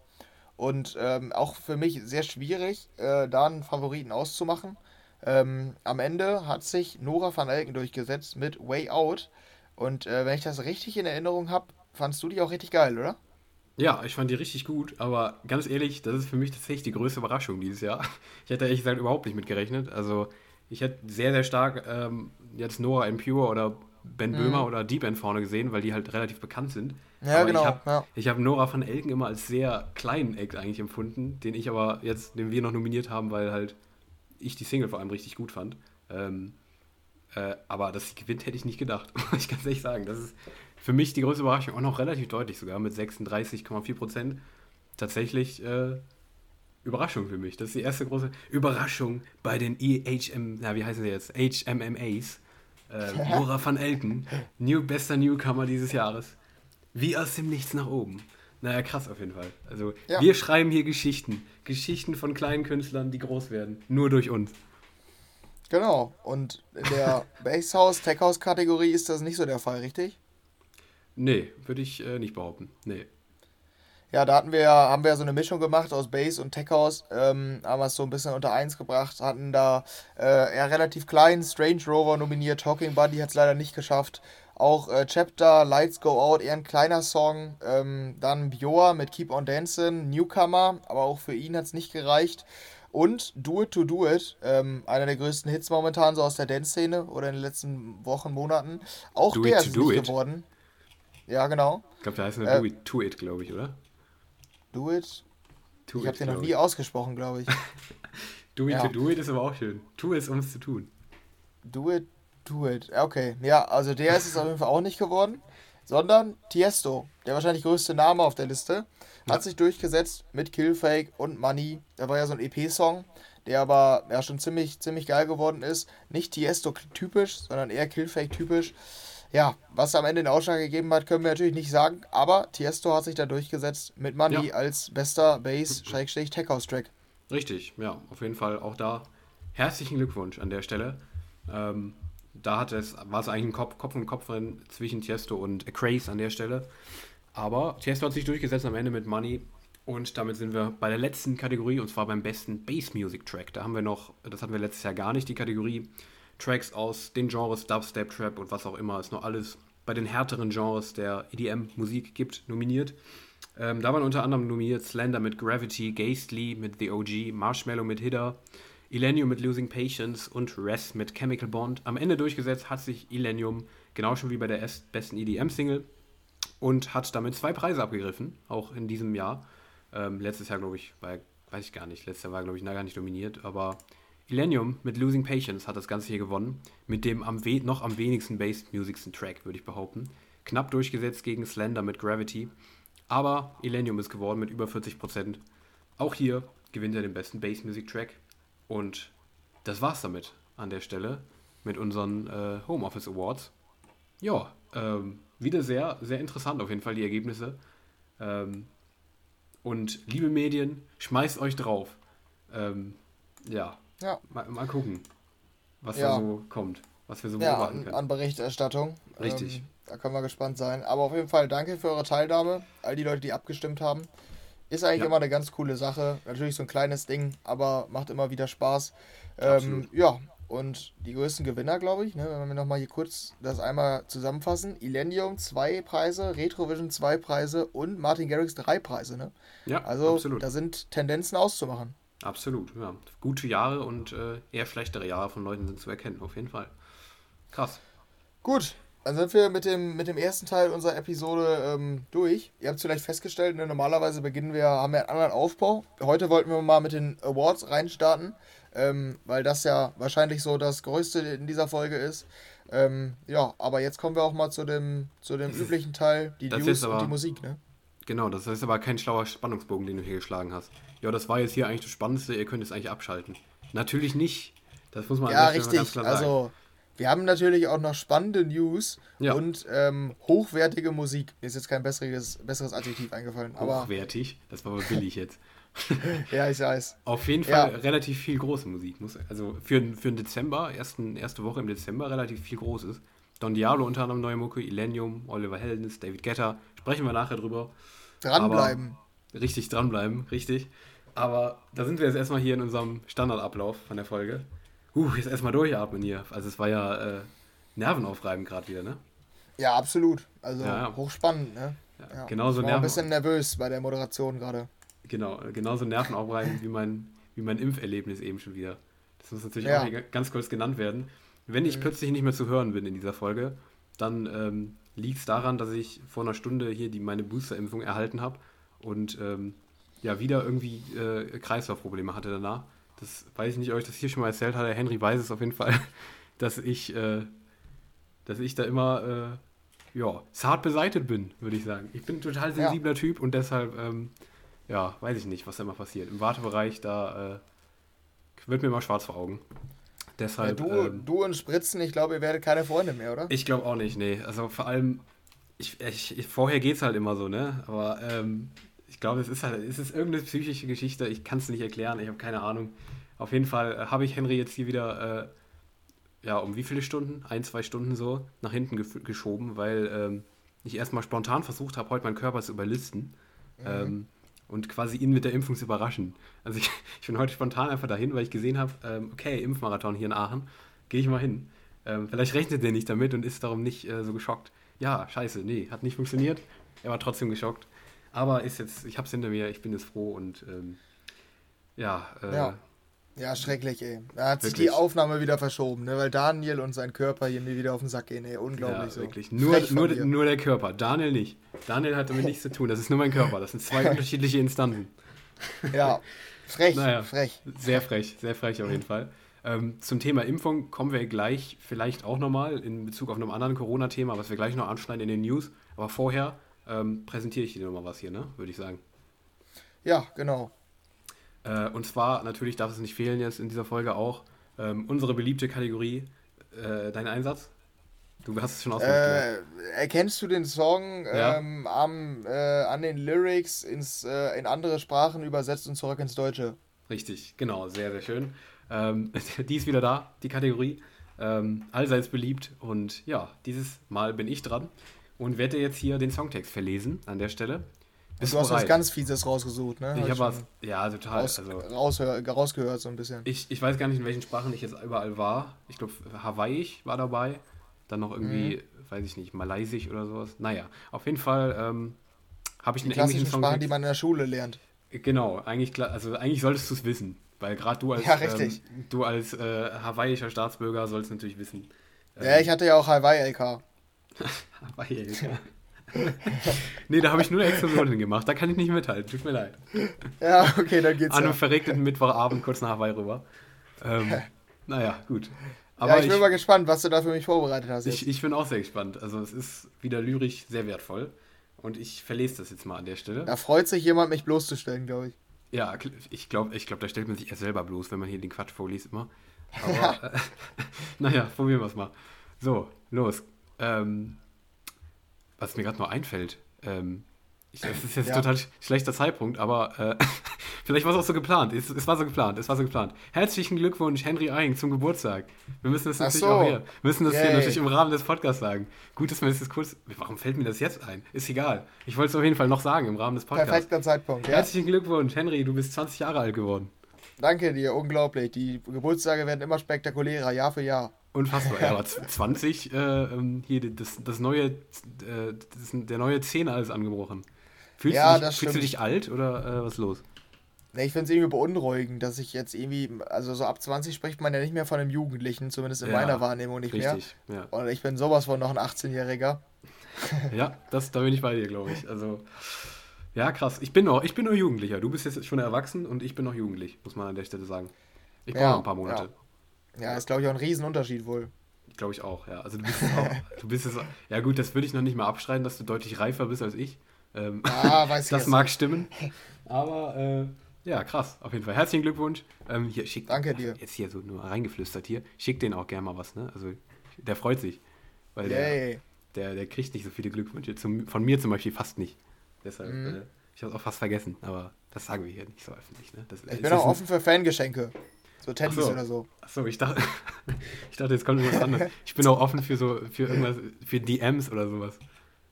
Und ähm, auch für mich sehr schwierig, äh, da einen Favoriten auszumachen. Ähm, am Ende hat sich Nora van Elken durchgesetzt mit Way Out. Und äh, wenn ich das richtig in Erinnerung habe, fandst du die auch richtig geil, oder? Ja, ich fand die richtig gut, aber ganz ehrlich, das ist für mich tatsächlich die größte Überraschung dieses Jahr. Ich hätte ehrlich gesagt überhaupt nicht mit gerechnet. Also ich hätte sehr, sehr stark ähm, jetzt Noah Impure oder Ben mhm. Böhmer oder Deep End vorne gesehen, weil die halt relativ bekannt sind. Ja, aber genau. Ich habe ja. hab Nora van Elken immer als sehr kleinen Act eigentlich empfunden, den ich aber jetzt, den wir noch nominiert haben, weil halt ich die Single vor allem richtig gut fand. Ähm, äh, aber dass sie gewinnt, hätte ich nicht gedacht. ich kann es echt sagen. Das ist für mich die größte Überraschung, auch noch relativ deutlich sogar, mit 36,4 Prozent. Tatsächlich äh, Überraschung für mich. Das ist die erste große Überraschung bei den EHM, na, wie heißen sie jetzt? HMMAs. Äh, Nora van Elken, new, bester Newcomer dieses Jahres. Wie aus dem Nichts nach oben. Naja, krass auf jeden Fall. Also, ja. wir schreiben hier Geschichten. Geschichten von kleinen Künstlern, die groß werden. Nur durch uns. Genau. Und in der Basshouse, Tech House Kategorie ist das nicht so der Fall, richtig? Nee, würde ich äh, nicht behaupten. Nee. Ja, da hatten wir ja, haben wir so eine Mischung gemacht aus Bass und Tech House, ähm, haben wir es so ein bisschen unter eins gebracht, hatten da äh, ja relativ kleinen Strange Rover nominiert, Talking Buddy hat es leider nicht geschafft. Auch äh, Chapter, Lights Go Out, eher ein kleiner Song. Ähm, dann Bioa mit Keep On Dancing, Newcomer, aber auch für ihn hat es nicht gereicht. Und Do It To Do It, ähm, einer der größten Hits momentan so aus der Dance-Szene oder in den letzten Wochen, Monaten. Auch do der ist nicht it. geworden. Ja, genau. Ich glaube, der heißt nur äh, Do It To It, glaube ich, oder? Do It? To ich habe den noch nie ausgesprochen, glaube ich. do It ja. To Do It ist aber auch schön. Tu es, um es zu tun. Do It Do It. Okay, ja, also der ist es auf jeden Fall auch nicht geworden, sondern Tiesto, der wahrscheinlich größte Name auf der Liste, ja. hat sich durchgesetzt mit Killfake und Money. Der war ja so ein EP-Song, der aber ja schon ziemlich, ziemlich geil geworden ist. Nicht Tiesto-typisch, sondern eher Killfake-typisch. Ja, was am Ende den Ausschlag gegeben hat, können wir natürlich nicht sagen, aber Tiesto hat sich da durchgesetzt mit Money ja. als bester Bass-Tech-House-Track. Richtig, ja, auf jeden Fall auch da herzlichen Glückwunsch an der Stelle. Ähm, da hat es, war es eigentlich ein Kopf, Kopf und Kopf zwischen Tiesto und Craze an der Stelle. Aber Tiesto hat sich durchgesetzt am Ende mit Money. Und damit sind wir bei der letzten Kategorie, und zwar beim besten Bass Music Track. Da haben wir noch, das hatten wir letztes Jahr gar nicht, die Kategorie Tracks aus den Genres Dubstep, Trap und was auch immer. Ist noch alles bei den härteren Genres der EDM-Musik gibt, nominiert. Ähm, da waren unter anderem nominiert Slender mit Gravity, Ghastly mit The OG, Marshmallow mit Hidder, Illenium mit Losing Patience und Res mit Chemical Bond. Am Ende durchgesetzt hat sich Illenium, genau schon wie bei der besten EDM-Single, und hat damit zwei Preise abgegriffen, auch in diesem Jahr. Ähm, letztes Jahr, glaube ich, war, weiß ich gar nicht, letztes Jahr war, glaube ich, gar nicht dominiert, aber Illenium mit Losing Patience hat das Ganze hier gewonnen, mit dem am noch am wenigsten Bass Musicsten Track, würde ich behaupten. Knapp durchgesetzt gegen Slender mit Gravity, aber Illenium ist geworden mit über 40%. Auch hier gewinnt er den besten Bass Music Track und das war's damit an der Stelle mit unseren äh, Homeoffice Awards. Ja, ähm, wieder sehr, sehr interessant auf jeden Fall die Ergebnisse. Ähm, und liebe Medien, schmeißt euch drauf. Ähm, ja, ja. Mal, mal, gucken, was ja. da so kommt, was wir so ja, beobachten können. An, an Berichterstattung. Richtig. Ähm, da können wir gespannt sein. Aber auf jeden Fall danke für eure Teilnahme, all die Leute, die abgestimmt haben. Ist eigentlich ja. immer eine ganz coole Sache. Natürlich so ein kleines Ding, aber macht immer wieder Spaß. Ähm, ja, und die größten Gewinner, glaube ich, ne, wenn wir nochmal hier kurz das einmal zusammenfassen: Illenium zwei Preise, Retrovision zwei Preise und Martin Garrix drei Preise. Ne? Ja, also absolut. da sind Tendenzen auszumachen. Absolut, ja. Gute Jahre und äh, eher schlechtere Jahre von Leuten sind zu erkennen, auf jeden Fall. Krass. Gut, dann sind wir mit dem, mit dem ersten Teil unserer Episode ähm, durch. Ihr habt es vielleicht festgestellt, ne, normalerweise beginnen wir, haben wir einen anderen Aufbau. Heute wollten wir mal mit den Awards reinstarten, ähm, weil das ja wahrscheinlich so das Größte in dieser Folge ist. Ähm, ja, aber jetzt kommen wir auch mal zu dem, zu dem üblichen Teil, die News aber, und die Musik, ne? Genau, das ist aber kein schlauer Spannungsbogen, den du hier geschlagen hast. Ja, das war jetzt hier eigentlich das Spannendste, ihr könnt es eigentlich abschalten. Natürlich nicht. Das muss man ja, richtig. ganz klar sagen. Also, Wir haben natürlich auch noch spannende News ja. und ähm, hochwertige Musik. Mir ist jetzt kein besseres, besseres Adjektiv eingefallen. Hochwertig? Aber das war aber billig jetzt. ja, ich weiß. Auf jeden Fall ja. relativ viel große Musik. Muss, also für, für den Dezember, ersten, erste Woche im Dezember, relativ viel Großes. Don Diablo unter anderem neue Mucke, Illenium, Oliver Heldens, David Getter. Sprechen wir nachher drüber. Dranbleiben. Aber, richtig, dranbleiben, richtig. Aber da sind wir jetzt erstmal hier in unserem Standardablauf von der Folge. Uh, jetzt erstmal durchatmen hier. Also es war ja äh, nervenaufreibend gerade wieder, ne? Ja, absolut. Also ja. hochspannend, ne? Ja, ja. Genauso ich war ein bisschen nervös bei der Moderation gerade. Genau, genauso nervenaufreibend wie mein, wie mein Impferlebnis eben schon wieder. Das muss natürlich ja. auch hier ganz kurz genannt werden. Wenn ich mhm. plötzlich nicht mehr zu hören bin in dieser Folge, dann ähm, liegt es daran, dass ich vor einer Stunde hier die, meine Boosterimpfung erhalten habe und ähm, ja wieder irgendwie äh, Kreislaufprobleme hatte danach. Das weiß ich nicht, ob ich das hier schon mal erzählt hatte. Henry weiß es auf jeden Fall, dass ich, äh, dass ich da immer äh, ja, zart beseitet bin, würde ich sagen. Ich bin ein total sensibler ja. Typ und deshalb, ähm, ja, weiß ich nicht, was da immer passiert. Im Wartebereich, da äh, wird mir mal schwarz vor Augen. Deshalb, ja, du, ähm, du und Spritzen, ich glaube, ihr werdet keine Freunde mehr, oder? Ich glaube auch nicht, nee. Also vor allem, ich, ich, vorher geht es halt immer so, ne? Aber ähm, ich glaube, es ist halt, es ist irgendeine psychische Geschichte, ich kann es nicht erklären, ich habe keine Ahnung. Auf jeden Fall äh, habe ich Henry jetzt hier wieder, äh, ja, um wie viele Stunden? Ein, zwei Stunden so nach hinten ge geschoben, weil ähm, ich erstmal spontan versucht habe, heute meinen Körper zu überlisten. Mhm. Ähm, und quasi ihn mit der Impfung zu überraschen. Also ich, ich bin heute spontan einfach dahin, weil ich gesehen habe, ähm, okay, Impfmarathon hier in Aachen, gehe ich mal hin. Ähm, vielleicht rechnet der nicht damit und ist darum nicht äh, so geschockt. Ja, scheiße, nee, hat nicht funktioniert. Er war trotzdem geschockt. Aber ist jetzt, ich habe es hinter mir, ich bin jetzt froh und ähm, ja, äh, ja. Ja, schrecklich, ey. Da hat sich die Aufnahme wieder verschoben, ne? weil Daniel und sein Körper hier mir wieder auf den Sack gehen, ey. Unglaublich ja, so. Wirklich. Nur, nur, nur der Körper, Daniel nicht. Daniel hat damit nichts zu tun, das ist nur mein Körper. Das sind zwei unterschiedliche Instanzen. Ja, frech, naja, frech. Sehr frech, sehr frech auf jeden Fall. Ähm, zum Thema Impfung kommen wir gleich vielleicht auch nochmal in Bezug auf einem anderen Corona-Thema, was wir gleich noch anschneiden in den News. Aber vorher ähm, präsentiere ich dir nochmal was hier, ne? Würde ich sagen. Ja, genau. Äh, und zwar, natürlich darf es nicht fehlen jetzt in dieser Folge auch, ähm, unsere beliebte Kategorie, äh, dein Einsatz. Du hast es schon ausgemacht. Äh, erkennst du den Song ja. ähm, am, äh, an den Lyrics ins, äh, in andere Sprachen übersetzt und zurück ins Deutsche? Richtig, genau, sehr, sehr schön. Ähm, die ist wieder da, die Kategorie. Ähm, allseits beliebt und ja, dieses Mal bin ich dran und werde jetzt hier den Songtext verlesen an der Stelle. Bist du hast was ganz Fieses rausgesucht, ne? Ich habe was, ja, total. Raus, also, raushör, rausgehört so ein bisschen. Ich, ich weiß gar nicht, in welchen Sprachen ich jetzt überall war. Ich glaube, Hawaii war dabei. Dann noch irgendwie, mhm. weiß ich nicht, Malaisisch oder sowas. Naja, auf jeden Fall ähm, habe ich die einen englischen Song. Sprachen, die man in der Schule lernt. Genau, eigentlich, also eigentlich solltest du es wissen. Weil gerade du als, ja, ähm, du als äh, hawaiischer Staatsbürger sollst natürlich wissen. Ähm, ja, ich hatte ja auch Hawaii-LK. Hawaii-LK. nee, da habe ich nur eine Explosion gemacht. Da kann ich nicht mithalten. Tut mir leid. Ja, okay, dann geht's. An einem ja. verregneten Mittwochabend kurz nach Hawaii rüber. Ähm, naja, gut. Aber ja, ich bin ich, mal gespannt, was du da für mich vorbereitet hast. Ich, ich, bin auch sehr gespannt. Also, es ist wieder lyrisch sehr wertvoll. Und ich verlese das jetzt mal an der Stelle. Da freut sich jemand, mich bloßzustellen, glaube ich. Ja, ich glaube, ich glaub, da stellt man sich erst selber bloß, wenn man hier den Quatsch vorliest immer. Aber, naja, probieren wir es mal. So, los. Ähm, was mir gerade nur einfällt, ähm, ich, das ist jetzt ja. total schlechter Zeitpunkt, aber äh, vielleicht war es auch so geplant. Es, es, war so geplant, es war so geplant. Herzlichen Glückwunsch, Henry Eiing, zum Geburtstag. Wir müssen das natürlich so. auch hier, müssen das Yay. hier natürlich im Rahmen des Podcasts sagen. Gut, dass mir das kurz. Warum fällt mir das jetzt ein? Ist egal. Ich wollte es auf jeden Fall noch sagen im Rahmen des Podcasts. Perfekter Zeitpunkt. Ja. Herzlichen Glückwunsch, Henry, du bist 20 Jahre alt geworden. Danke dir, unglaublich. Die Geburtstage werden immer spektakulärer, Jahr für Jahr. Unfassbar. Ja, aber 20, äh, ähm, hier, das, das neue, äh, das, der neue Zehner ist angebrochen. Fühlst, ja, du, dich, fühlst du dich alt oder äh, was ist los? Ne, ich finde es irgendwie beunruhigend, dass ich jetzt irgendwie, also so ab 20 spricht man ja nicht mehr von einem Jugendlichen, zumindest in ja, meiner Wahrnehmung nicht richtig, mehr. Ja. Und ich bin sowas von noch ein 18-Jähriger. ja, das, da bin ich bei dir, glaube ich. Also, ja, krass. Ich bin noch, ich bin noch Jugendlicher. Du bist jetzt schon erwachsen und ich bin noch jugendlich, muss man an der Stelle sagen. Ich brauche ja, noch ein paar Monate. Ja, ist glaube ich auch ein Riesenunterschied wohl. Glaube ich auch, ja. Also du bist auch, du bist es, ja gut, das würde ich noch nicht mal abstreiten, dass du deutlich reifer bist als ich. Ähm, ah, weiß das mag stimmen. Aber äh, ja, krass, auf jeden Fall. Herzlichen Glückwunsch. Ähm, hier, schick, Danke dir. Jetzt hier so nur reingeflüstert hier. Schick den auch gerne mal was, ne? Also der freut sich. Weil der, der, der kriegt nicht so viele Glückwünsche. Zum, von mir zum Beispiel fast nicht. Deshalb, mhm. äh, ich habe es auch fast vergessen, aber das sagen wir hier nicht so öffentlich. Ne? Das, ich bin auch offen für Fangeschenke. So Teddys so. oder so. Achso, ich dachte, ich dachte, jetzt kommt irgendwas anderes. Ich bin auch offen für so, für irgendwas, für DMs oder sowas.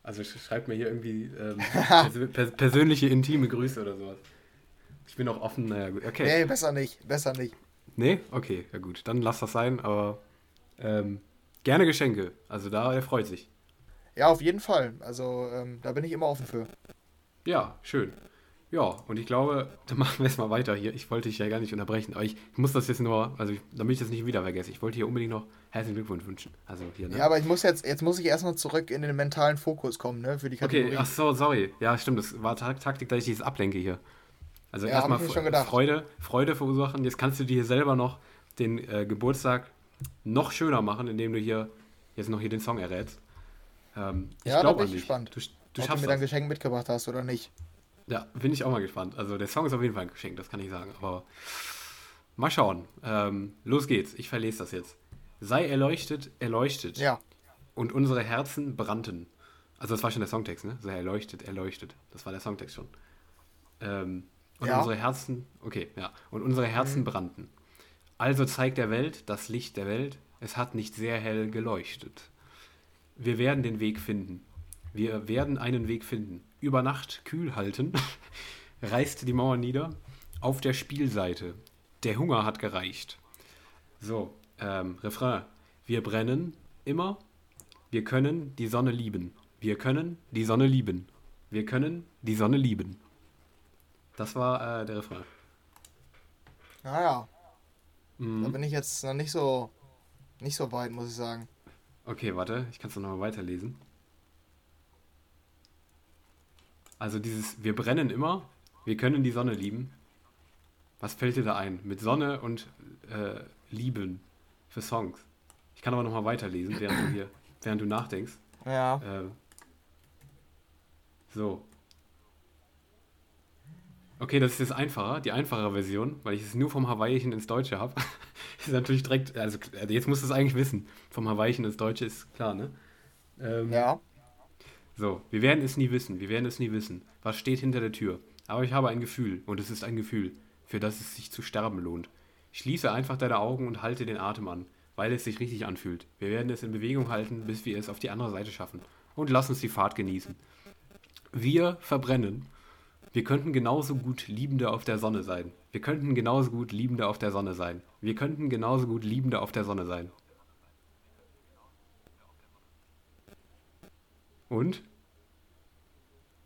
Also schreibt mir hier irgendwie ähm, pers persönliche, intime Grüße oder sowas. Ich bin auch offen, naja, gut, okay. Nee, besser nicht, besser nicht. Nee? Okay, ja gut, dann lass das sein, aber ähm, gerne Geschenke. Also da, er freut sich. Ja, auf jeden Fall. Also ähm, da bin ich immer offen für. Ja, schön. Ja, und ich glaube, dann machen wir es mal weiter hier. Ich wollte dich ja gar nicht unterbrechen, aber ich, ich muss das jetzt nur, also damit ich das nicht wieder vergesse, ich wollte hier unbedingt noch herzlichen Glückwunsch wünschen. Also hier, ne? Ja, aber ich muss jetzt, jetzt muss ich erstmal zurück in den mentalen Fokus kommen, ne, für die Kategorie. Okay, ach so, sorry. Ja, stimmt, das war Taktik, dass ich dieses ablenke hier. Also ja, erstmal Freude, Freude verursachen. Jetzt kannst du dir selber noch den äh, Geburtstag noch schöner machen, indem du hier jetzt noch hier den Song errätst. Ähm, ich ja, da bin ich gespannt. Du, du ob du mir dein Geschenk mitgebracht hast oder nicht. Ja, bin ich auch mal gespannt. Also der Song ist auf jeden Fall ein Geschenk, das kann ich sagen. Aber mal schauen. Ähm, los geht's. Ich verlese das jetzt. Sei erleuchtet, erleuchtet. Ja. Und unsere Herzen brannten. Also das war schon der Songtext, ne? Sei erleuchtet, erleuchtet. Das war der Songtext schon. Ähm, und ja. unsere Herzen, okay, ja. Und unsere Herzen mhm. brannten. Also zeigt der Welt das Licht der Welt. Es hat nicht sehr hell geleuchtet. Wir werden den Weg finden. Wir werden einen Weg finden. Über Nacht kühl halten, reißt die Mauer nieder. Auf der Spielseite. Der Hunger hat gereicht. So, ähm, Refrain. Wir brennen immer. Wir können die Sonne lieben. Wir können die Sonne lieben. Wir können die Sonne lieben. Das war äh, der Refrain. Naja. Mhm. Da bin ich jetzt noch nicht so, nicht so weit, muss ich sagen. Okay, warte, ich kann es noch mal weiterlesen. Also dieses, wir brennen immer, wir können die Sonne lieben. Was fällt dir da ein? Mit Sonne und äh, Lieben für Songs. Ich kann aber noch mal weiterlesen, während du hier, während du nachdenkst. Ja. Äh, so. Okay, das ist jetzt einfacher, die einfache Version, weil ich es nur vom Hawaiischen ins Deutsche habe. ist natürlich direkt, also jetzt musst du es eigentlich wissen. Vom Hawaiischen ins Deutsche ist klar, ne? Ähm, ja. So, wir werden es nie wissen, wir werden es nie wissen. Was steht hinter der Tür? Aber ich habe ein Gefühl, und es ist ein Gefühl, für das es sich zu sterben lohnt. Schließe einfach deine Augen und halte den Atem an, weil es sich richtig anfühlt. Wir werden es in Bewegung halten, bis wir es auf die andere Seite schaffen. Und lass uns die Fahrt genießen. Wir verbrennen wir könnten genauso gut Liebende auf der Sonne sein. Wir könnten genauso gut Liebende auf der Sonne sein. Wir könnten genauso gut Liebende auf der Sonne sein. Und?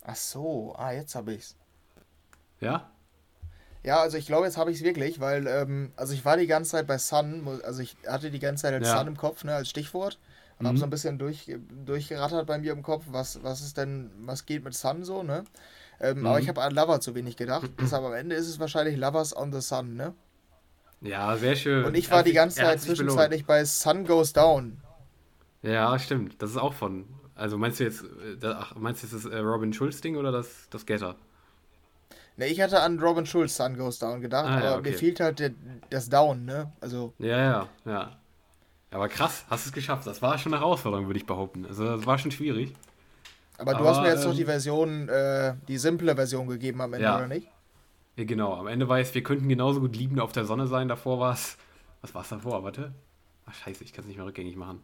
Ach so, ah, jetzt habe ich's. Ja? Ja, also ich glaube, jetzt habe ich es wirklich, weil, ähm, also ich war die ganze Zeit bei Sun, also ich hatte die ganze Zeit als ja. Sun im Kopf, ne, als Stichwort. Und mhm. habe so ein bisschen durch, durchgerattert bei mir im Kopf, was, was ist denn, was geht mit Sun so, ne? Ähm, mhm. Aber ich habe an Lover zu wenig gedacht. Deshalb am Ende ist es wahrscheinlich Lovers on the Sun, ne? Ja, sehr schön. Und ich war die ganze Zeit zwischenzeitlich bei Sun Goes Down. Ja, stimmt. Das ist auch von. Also meinst du jetzt, äh, ach, meinst du jetzt das äh, Robin Schulz-Ding oder das, das Getter? Ne, ich hatte an Robin Schulz Sun Goes Down gedacht, ah, ja, aber okay. mir fehlt halt der, das Down, ne? Also. Ja, ja, ja. Aber krass, hast es geschafft. Das war schon eine Herausforderung, würde ich behaupten. Also das war schon schwierig. Aber, du hast mir jetzt ähm, doch die Version, äh, die simple Version gegeben am Ende, ja. oder nicht? Ja, genau. Am Ende war es, wir könnten genauso gut liebend auf der Sonne sein. Davor war es. Was war es davor? Warte. Ach, scheiße, ich kann es nicht mehr rückgängig machen.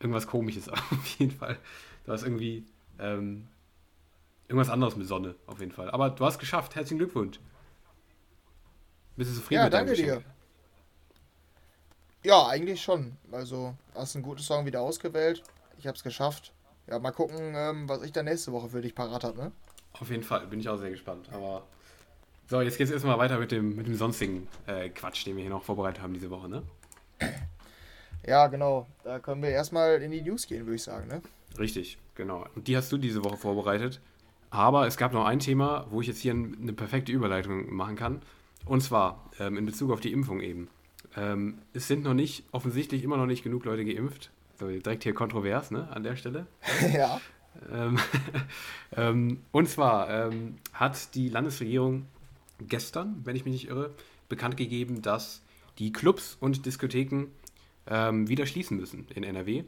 Irgendwas komisches auf jeden Fall. Du hast irgendwie. Ähm, irgendwas anderes mit Sonne, auf jeden Fall. Aber du hast geschafft. Herzlichen Glückwunsch. Bist du zufrieden ja, mit danke dir. Ja, eigentlich schon. Also, hast einen guten Song wieder ausgewählt. Ich habe es geschafft. Ja, mal gucken, ähm, was ich dann nächste Woche für dich parat habe, ne? Auf jeden Fall, bin ich auch sehr gespannt. Aber so, jetzt geht es erstmal weiter mit dem, mit dem sonstigen äh, Quatsch, den wir hier noch vorbereitet haben diese Woche, ne? Ja, genau. Da können wir erstmal in die News gehen, würde ich sagen, ne? Richtig, genau. Und die hast du diese Woche vorbereitet. Aber es gab noch ein Thema, wo ich jetzt hier eine perfekte Überleitung machen kann. Und zwar ähm, in Bezug auf die Impfung eben. Ähm, es sind noch nicht, offensichtlich immer noch nicht genug Leute geimpft. So, direkt hier kontrovers, ne, an der Stelle. ja. Ähm, ähm, und zwar ähm, hat die Landesregierung gestern, wenn ich mich nicht irre, bekannt gegeben, dass die Clubs und Diskotheken ähm, wieder schließen müssen in NRW.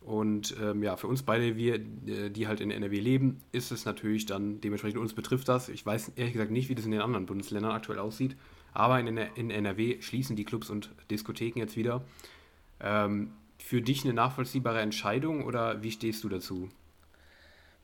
Und ähm, ja, für uns beide, wir, äh, die halt in NRW leben, ist es natürlich dann, dementsprechend uns betrifft das. Ich weiß ehrlich gesagt nicht, wie das in den anderen Bundesländern aktuell aussieht, aber in, in NRW schließen die Clubs und Diskotheken jetzt wieder. Ähm, für dich eine nachvollziehbare Entscheidung oder wie stehst du dazu?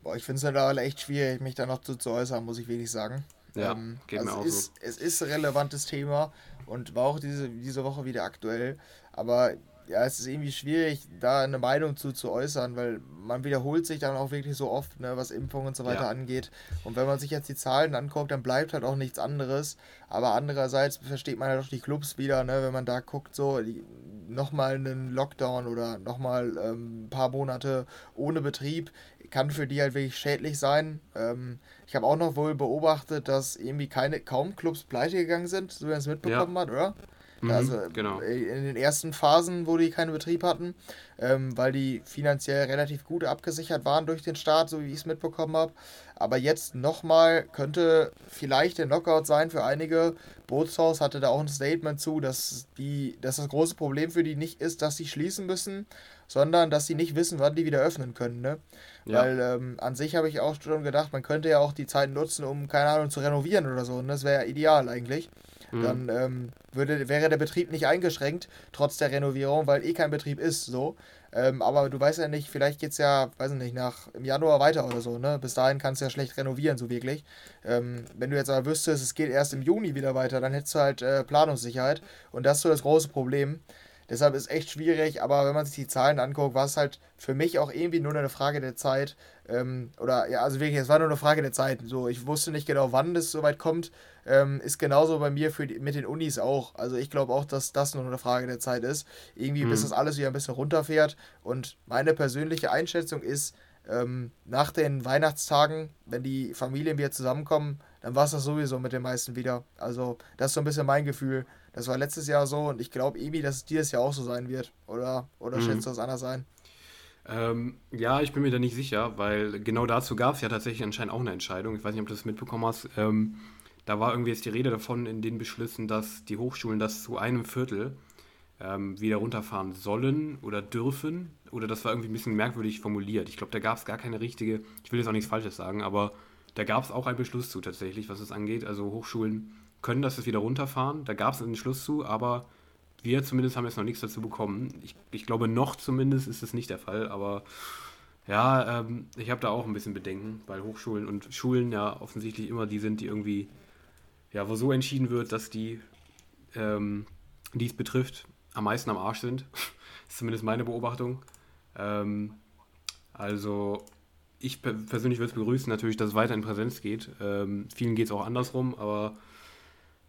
Boah, ich finde es halt echt schwierig, mich da noch zu, zu äußern, muss ich wirklich sagen. Ja, ähm, geht also mir auch ist, so. Es ist ein relevantes Thema und war auch diese, diese Woche wieder aktuell. Aber ja, es ist irgendwie schwierig, da eine Meinung zu, zu äußern, weil man wiederholt sich dann auch wirklich so oft, ne, was Impfungen und so weiter ja. angeht. Und wenn man sich jetzt die Zahlen anguckt, dann bleibt halt auch nichts anderes. Aber andererseits versteht man halt auch die Clubs wieder, ne, wenn man da guckt, so nochmal einen Lockdown oder nochmal ähm, ein paar Monate ohne Betrieb, kann für die halt wirklich schädlich sein. Ähm, ich habe auch noch wohl beobachtet, dass irgendwie keine, kaum Clubs pleite gegangen sind, so wie man es mitbekommen ja. hat, oder? Mhm, also genau. in den ersten Phasen, wo die keinen Betrieb hatten, ähm, weil die finanziell relativ gut abgesichert waren durch den Staat, so wie ich es mitbekommen habe. Aber jetzt nochmal könnte vielleicht der Knockout sein für einige. Bootshaus hatte da auch ein Statement zu, dass, die, dass das große Problem für die nicht ist, dass sie schließen müssen, sondern dass sie nicht wissen, wann die wieder öffnen können. Ne? Ja. Weil ähm, an sich habe ich auch schon gedacht, man könnte ja auch die Zeit nutzen, um, keine Ahnung, zu renovieren oder so. Und das wäre ja ideal eigentlich. Mhm. Dann ähm, würde, wäre der Betrieb nicht eingeschränkt, trotz der Renovierung, weil eh kein Betrieb ist, so. Ähm, aber du weißt ja nicht, vielleicht geht es ja, weiß ich nicht, nach im Januar weiter oder so, ne? Bis dahin kannst du ja schlecht renovieren, so wirklich. Ähm, wenn du jetzt aber wüsstest, es geht erst im Juni wieder weiter, dann hättest du halt äh, Planungssicherheit. Und das ist so das große Problem. Deshalb ist echt schwierig, aber wenn man sich die Zahlen anguckt, war es halt für mich auch irgendwie nur eine Frage der Zeit. Ähm, oder ja, also wirklich, es war nur eine Frage der Zeit. So, ich wusste nicht genau, wann es soweit kommt. Ähm, ist genauso bei mir für die, mit den Unis auch. Also ich glaube auch, dass das nur eine Frage der Zeit ist. Irgendwie, mhm. bis das alles wieder ein bisschen runterfährt. Und meine persönliche Einschätzung ist, ähm, nach den Weihnachtstagen, wenn die Familien wieder zusammenkommen, dann war es das sowieso mit den meisten wieder. Also das ist so ein bisschen mein Gefühl. Das war letztes Jahr so und ich glaube irgendwie, dass es dieses Jahr auch so sein wird. Oder, oder mhm. schätzt du das anders ein? Ähm, ja, ich bin mir da nicht sicher, weil genau dazu gab es ja tatsächlich anscheinend auch eine Entscheidung. Ich weiß nicht, ob du das mitbekommen hast. Ähm, da war irgendwie jetzt die Rede davon in den Beschlüssen, dass die Hochschulen das zu einem Viertel ähm, wieder runterfahren sollen oder dürfen. Oder das war irgendwie ein bisschen merkwürdig formuliert. Ich glaube, da gab es gar keine richtige, ich will jetzt auch nichts Falsches sagen, aber da gab es auch einen Beschluss zu tatsächlich, was es angeht. Also Hochschulen können das jetzt wieder runterfahren. Da gab es einen Schluss zu, aber wir zumindest haben jetzt noch nichts dazu bekommen. Ich, ich glaube, noch zumindest ist es nicht der Fall, aber ja, ähm, ich habe da auch ein bisschen Bedenken, weil Hochschulen und Schulen ja offensichtlich immer die sind, die irgendwie, ja, wo so entschieden wird, dass die, ähm, die es betrifft, am meisten am Arsch sind. das ist zumindest meine Beobachtung. Ähm, also, ich persönlich würde es begrüßen, natürlich, dass es weiter in Präsenz geht. Ähm, vielen geht es auch andersrum, aber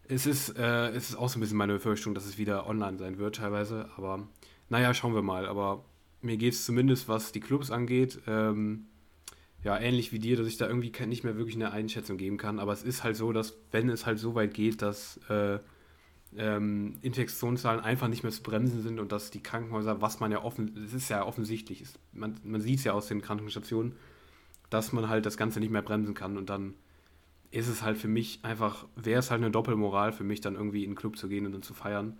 es ist, äh, es ist auch so ein bisschen meine Befürchtung, dass es wieder online sein wird teilweise. Aber naja, schauen wir mal. Aber mir geht es zumindest, was die Clubs angeht, ähm, ja, ähnlich wie dir, dass ich da irgendwie nicht mehr wirklich eine Einschätzung geben kann. Aber es ist halt so, dass wenn es halt so weit geht, dass äh, ähm, Infektionszahlen einfach nicht mehr zu bremsen sind und dass die Krankenhäuser, was man ja offen, es ist ja offensichtlich, ist, man, man sieht es ja aus den Krankenstationen, dass man halt das Ganze nicht mehr bremsen kann und dann ist es halt für mich einfach, wäre es halt eine Doppelmoral für mich, dann irgendwie in den Club zu gehen und dann zu feiern.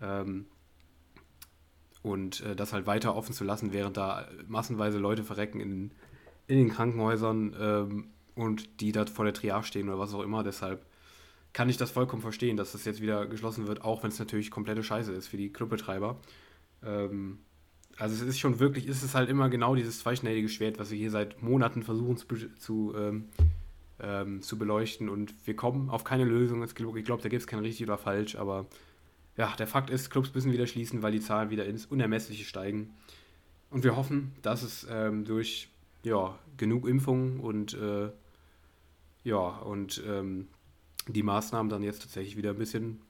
Ähm, und äh, das halt weiter offen zu lassen, während da massenweise Leute verrecken in, in den Krankenhäusern ähm, und die da vor der Triage stehen oder was auch immer. Deshalb kann ich das vollkommen verstehen, dass das jetzt wieder geschlossen wird, auch wenn es natürlich komplette Scheiße ist für die Clubbetreiber. Ähm, also es ist schon wirklich, ist es halt immer genau dieses zweischneidige Schwert, was wir hier seit Monaten versuchen zu, zu ähm, ähm, zu beleuchten und wir kommen auf keine Lösung. Ich glaube, da gibt es kein richtig oder falsch, aber ja, der Fakt ist, Clubs müssen wieder schließen, weil die Zahlen wieder ins Unermessliche steigen. Und wir hoffen, dass es ähm, durch ja, genug Impfungen und äh, ja, und ähm, die Maßnahmen dann jetzt tatsächlich wieder ein bisschen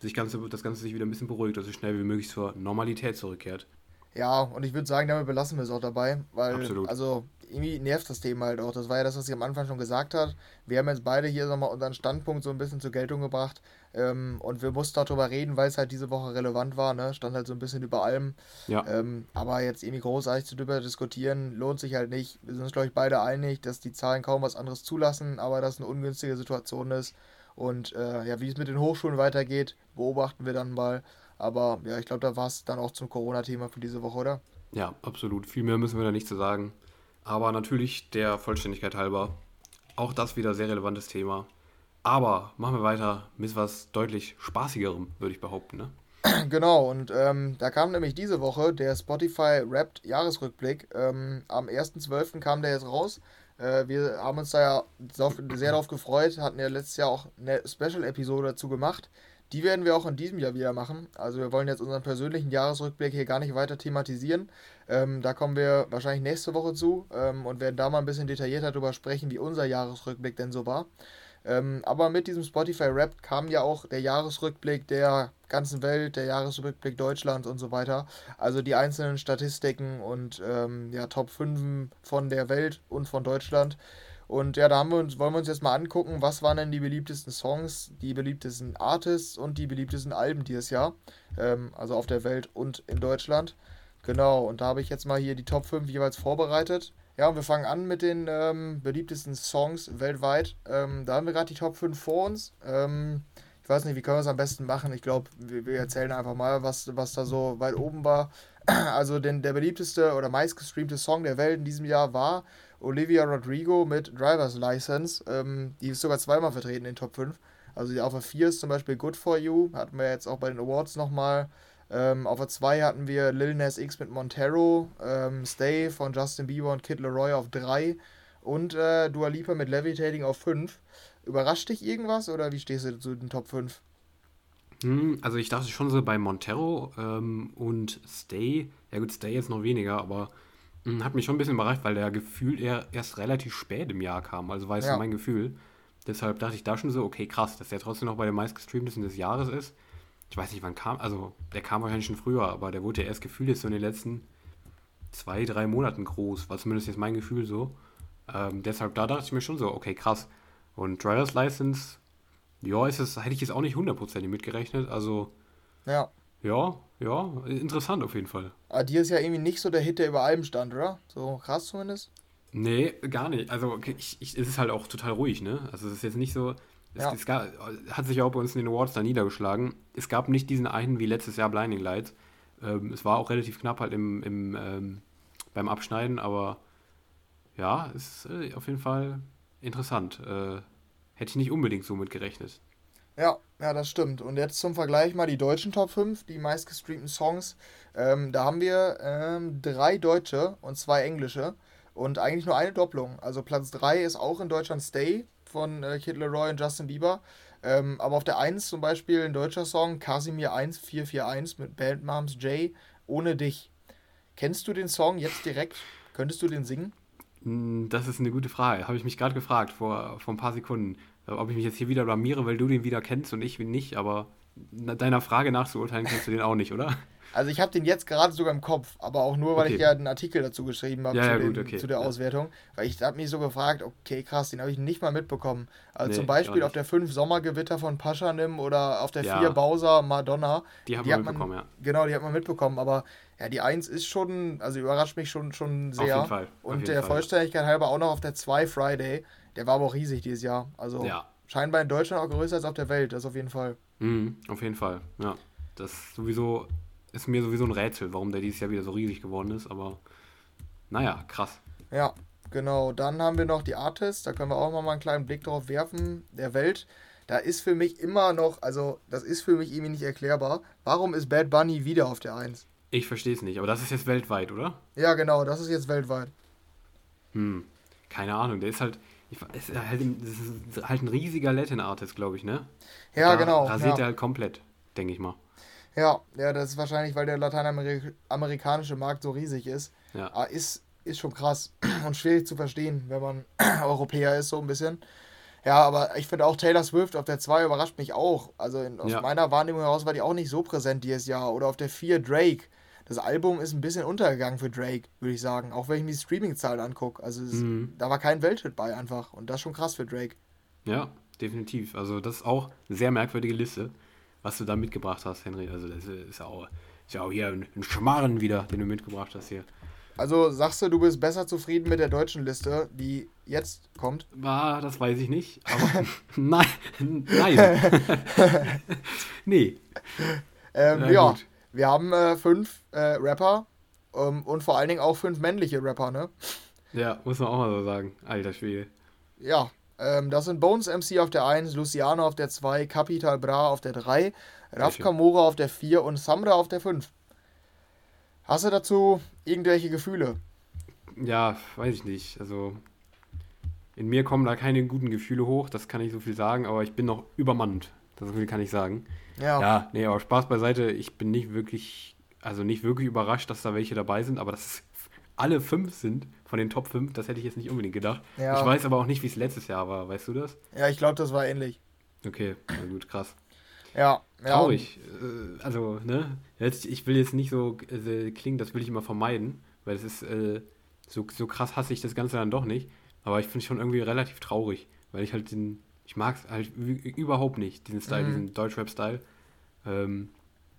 sich ganze, das Ganze sich wieder ein bisschen beruhigt, dass es schnell wie möglich zur Normalität zurückkehrt. Ja, und ich würde sagen, damit belassen wir es auch dabei, weil Absolut. also irgendwie nervt das Thema halt auch. Das war ja das, was ich am Anfang schon gesagt habe. Wir haben jetzt beide hier mal unseren Standpunkt so ein bisschen zur Geltung gebracht. Ähm, und wir mussten darüber reden, weil es halt diese Woche relevant war. Ne? Stand halt so ein bisschen über allem. Ja. Ähm, aber jetzt irgendwie großartig darüber diskutieren, lohnt sich halt nicht. Wir sind uns, glaube ich, beide einig, dass die Zahlen kaum was anderes zulassen, aber dass es eine ungünstige Situation ist. Und äh, ja, wie es mit den Hochschulen weitergeht, beobachten wir dann mal. Aber ja, ich glaube, da war es dann auch zum Corona-Thema für diese Woche, oder? Ja, absolut. Viel mehr müssen wir da nicht zu sagen. Aber natürlich der Vollständigkeit halber. Auch das wieder sehr relevantes Thema. Aber machen wir weiter mit was deutlich spaßigerem, würde ich behaupten. Ne? Genau, und ähm, da kam nämlich diese Woche der Spotify Wrapped Jahresrückblick. Ähm, am 1.12. kam der jetzt raus. Äh, wir haben uns da ja sehr darauf gefreut, hatten ja letztes Jahr auch eine Special-Episode dazu gemacht. Die werden wir auch in diesem Jahr wieder machen. Also wir wollen jetzt unseren persönlichen Jahresrückblick hier gar nicht weiter thematisieren. Ähm, da kommen wir wahrscheinlich nächste Woche zu ähm, und werden da mal ein bisschen detaillierter darüber sprechen, wie unser Jahresrückblick denn so war. Ähm, aber mit diesem Spotify Rap kam ja auch der Jahresrückblick der ganzen Welt, der Jahresrückblick Deutschlands und so weiter. Also die einzelnen Statistiken und ähm, ja, Top 5 von der Welt und von Deutschland. Und ja, da wir uns, wollen wir uns jetzt mal angucken, was waren denn die beliebtesten Songs, die beliebtesten Artists und die beliebtesten Alben dieses Jahr. Ähm, also auf der Welt und in Deutschland. Genau, und da habe ich jetzt mal hier die Top 5 jeweils vorbereitet. Ja, und wir fangen an mit den ähm, beliebtesten Songs weltweit. Ähm, da haben wir gerade die Top 5 vor uns. Ähm, ich weiß nicht, wie können wir es am besten machen? Ich glaube, wir, wir, erzählen einfach mal, was, was da so weit oben war. Also den, der beliebteste oder meistgestreamte Song der Welt in diesem Jahr war Olivia Rodrigo mit Driver's License. Ähm, die ist sogar zweimal vertreten in den Top 5. Also die der 4 ist zum Beispiel Good For You. Hatten wir jetzt auch bei den Awards nochmal. Ähm, auf der 2 hatten wir Lil Nas X mit Montero. Ähm, Stay von Justin Bieber und Kid Leroy auf 3. Und äh, Dua Lipa mit Levitating auf 5. Überrascht dich irgendwas oder wie stehst du zu den Top 5? Hm, also ich dachte schon so bei Montero ähm, und Stay. Ja gut, Stay jetzt noch weniger, aber hm, hat mich schon ein bisschen überrascht, weil der Gefühl eher erst relativ spät im Jahr kam. Also war es ja. mein Gefühl. Deshalb dachte ich da schon so, okay, krass, dass der trotzdem noch bei den meistgestreamtesten des Jahres ist. Ich weiß nicht, wann kam, also der kam wahrscheinlich schon früher, aber der wurde ja erst gefühlt jetzt so in den letzten zwei, drei Monaten groß. War zumindest jetzt mein Gefühl so. Ähm, deshalb da dachte ich mir schon so, okay, krass. Und Driver's License, ja, ist es, hätte ich jetzt auch nicht hundertprozentig mitgerechnet. Also, ja. Ja, ja, interessant auf jeden Fall. Aber dir ist ja irgendwie nicht so der Hit, der über allem stand, oder? So krass zumindest? Nee, gar nicht. Also ich, ich, es ist halt auch total ruhig, ne? Also es ist jetzt nicht so. Es, ja. es gab, hat sich auch bei uns in den Awards da niedergeschlagen. Es gab nicht diesen einen wie letztes Jahr Blinding Lights. Ähm, es war auch relativ knapp halt im, im, ähm, beim Abschneiden, aber ja, es ist äh, auf jeden Fall interessant. Äh, hätte ich nicht unbedingt so mit gerechnet. Ja, ja, das stimmt. Und jetzt zum Vergleich mal die deutschen Top 5, die meistgestreamten Songs. Ähm, da haben wir ähm, drei deutsche und zwei englische und eigentlich nur eine Doppelung. Also Platz 3 ist auch in Deutschland Stay von äh, Kid Leroy und Justin Bieber. Ähm, aber auf der 1 zum Beispiel ein deutscher Song, Casimir 1441 mit Band Moms J, Ohne dich. Kennst du den Song jetzt direkt? Könntest du den singen? Hm, das ist eine gute Frage. Habe ich mich gerade gefragt vor, vor ein paar Sekunden. Ob ich mich jetzt hier wieder blamiere, weil du den wieder kennst und ich ihn nicht, aber deiner Frage nachzuurteilen kennst du den auch nicht, oder? Also ich habe den jetzt gerade sogar im Kopf, aber auch nur, weil okay. ich ja einen Artikel dazu geschrieben habe ja, zu, ja, gut, okay. zu, der Auswertung. Weil ich habe mich so gefragt, okay, krass, den habe ich nicht mal mitbekommen. Also nee, zum Beispiel auf der 5 Sommergewitter von Paschanim oder auf der 4 ja. Bowser Madonna. Die, die hat man mitbekommen, ja. Genau, die hat man mitbekommen, aber ja, die 1 ist schon, also überrascht mich schon, schon sehr. Auf jeden Fall. Auf Und der Fall. Vollständigkeit halber auch noch auf der 2 Friday. Der war aber auch riesig dieses Jahr. Also ja. scheinbar in Deutschland auch größer als auf der Welt, das auf jeden Fall. Mhm, auf jeden Fall, ja. Das sowieso ist mir sowieso ein Rätsel, warum der dieses Jahr wieder so riesig geworden ist, aber naja, krass. Ja, genau. Dann haben wir noch die Artists, da können wir auch mal einen kleinen Blick drauf werfen, der Welt. Da ist für mich immer noch, also das ist für mich irgendwie nicht erklärbar. Warum ist Bad Bunny wieder auf der 1? Ich verstehe es nicht, aber das ist jetzt weltweit, oder? Ja, genau, das ist jetzt weltweit. Hm, keine Ahnung, der ist halt, ich, ist halt, ist halt ein riesiger Latin-Artist, glaube ich, ne? Ja, da genau. Rasiert ja. er halt komplett, denke ich mal. Ja, ja, das ist wahrscheinlich, weil der lateinamerikanische Markt so riesig ist. Ja. Aber ah, ist, ist schon krass und schwierig zu verstehen, wenn man Europäer ist, so ein bisschen. Ja, aber ich finde auch Taylor Swift auf der 2 überrascht mich auch. Also in, aus ja. meiner Wahrnehmung heraus war die auch nicht so präsent dieses Jahr. Oder auf der 4 Drake. Das Album ist ein bisschen untergegangen für Drake, würde ich sagen. Auch wenn ich mir die Streaming-Zahlen angucke. Also es, mhm. da war kein Welthit bei einfach. Und das ist schon krass für Drake. Ja, definitiv. Also das ist auch eine sehr merkwürdige Liste was du da mitgebracht hast, Henry. Also das ist ja auch, ist ja auch hier ein, ein Schmarren wieder, den du mitgebracht hast hier. Also sagst du, du bist besser zufrieden mit der deutschen Liste, die jetzt kommt? Ah, das weiß ich nicht. Aber nein, nein. nee. Ähm, ja, ja wir haben äh, fünf äh, Rapper ähm, und vor allen Dingen auch fünf männliche Rapper, ne? Ja, muss man auch mal so sagen. Alter Schwede. Ja, ähm, das sind Bones MC auf der 1, Luciano auf der 2, Capital Bra auf der 3, Raf Kamora auf der 4 und Samra auf der 5. Hast du dazu irgendwelche Gefühle? Ja, weiß ich nicht. Also in mir kommen da keine guten Gefühle hoch, das kann ich so viel sagen, aber ich bin noch übermannt. Das viel kann ich sagen. Ja. Ja, nee, aber Spaß beiseite, ich bin nicht wirklich, also nicht wirklich überrascht, dass da welche dabei sind, aber dass es alle fünf sind von den Top 5, das hätte ich jetzt nicht unbedingt gedacht. Ja. Ich weiß aber auch nicht, wie es letztes Jahr war, weißt du das? Ja, ich glaube, das war ähnlich. Okay, na gut, krass. Ja, ja. Traurig. Äh, also, ne? Jetzt, ich will jetzt nicht so äh, klingen, das will ich immer vermeiden, weil es ist, äh, so, so krass hasse ich das Ganze dann doch nicht. Aber ich finde es schon irgendwie relativ traurig, weil ich halt den, ich mag es halt überhaupt nicht, diesen Style, mhm. diesen Deutschrap-Style. Ähm,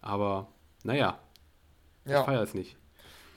aber, naja, ja. ich feiere es nicht.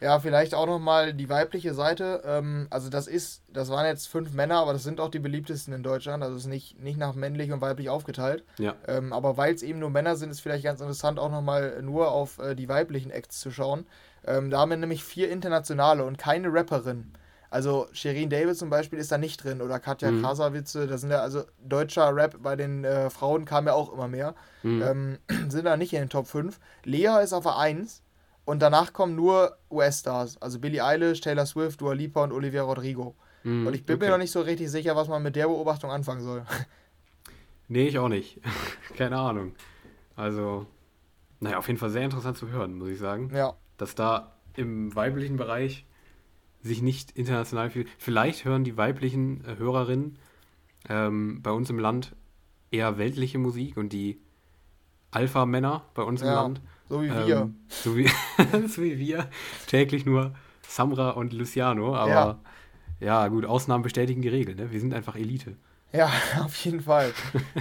Ja, vielleicht auch nochmal die weibliche Seite. Ähm, also das ist, das waren jetzt fünf Männer, aber das sind auch die beliebtesten in Deutschland. Also es ist nicht, nicht nach männlich und weiblich aufgeteilt. Ja. Ähm, aber weil es eben nur Männer sind, ist vielleicht ganz interessant, auch nochmal nur auf äh, die weiblichen Acts zu schauen. Ähm, da haben wir nämlich vier internationale und keine Rapperin. Also Shirin David zum Beispiel ist da nicht drin oder Katja mhm. Krasavitze, das sind ja also deutscher Rap bei den äh, Frauen kam ja auch immer mehr. Mhm. Ähm, sind da nicht in den Top 5. Lea ist auf der 1 und danach kommen nur US-Stars, also Billie Eilish, Taylor Swift, Dua Lipa und Olivia Rodrigo. Mhm, und ich bin okay. mir noch nicht so richtig sicher, was man mit der Beobachtung anfangen soll. Nee, ich auch nicht. Keine Ahnung. Also, naja, auf jeden Fall sehr interessant zu hören, muss ich sagen. Ja. Dass da im weiblichen Bereich sich nicht international viel. Vielleicht hören die weiblichen äh, Hörerinnen ähm, bei uns im Land eher weltliche Musik und die Alpha-Männer bei uns im ja. Land so wie wir. Ähm, so, wie, so wie wir. Täglich nur Samra und Luciano. Aber ja, ja gut, Ausnahmen bestätigen die Regel. Ne? Wir sind einfach Elite. Ja, auf jeden Fall.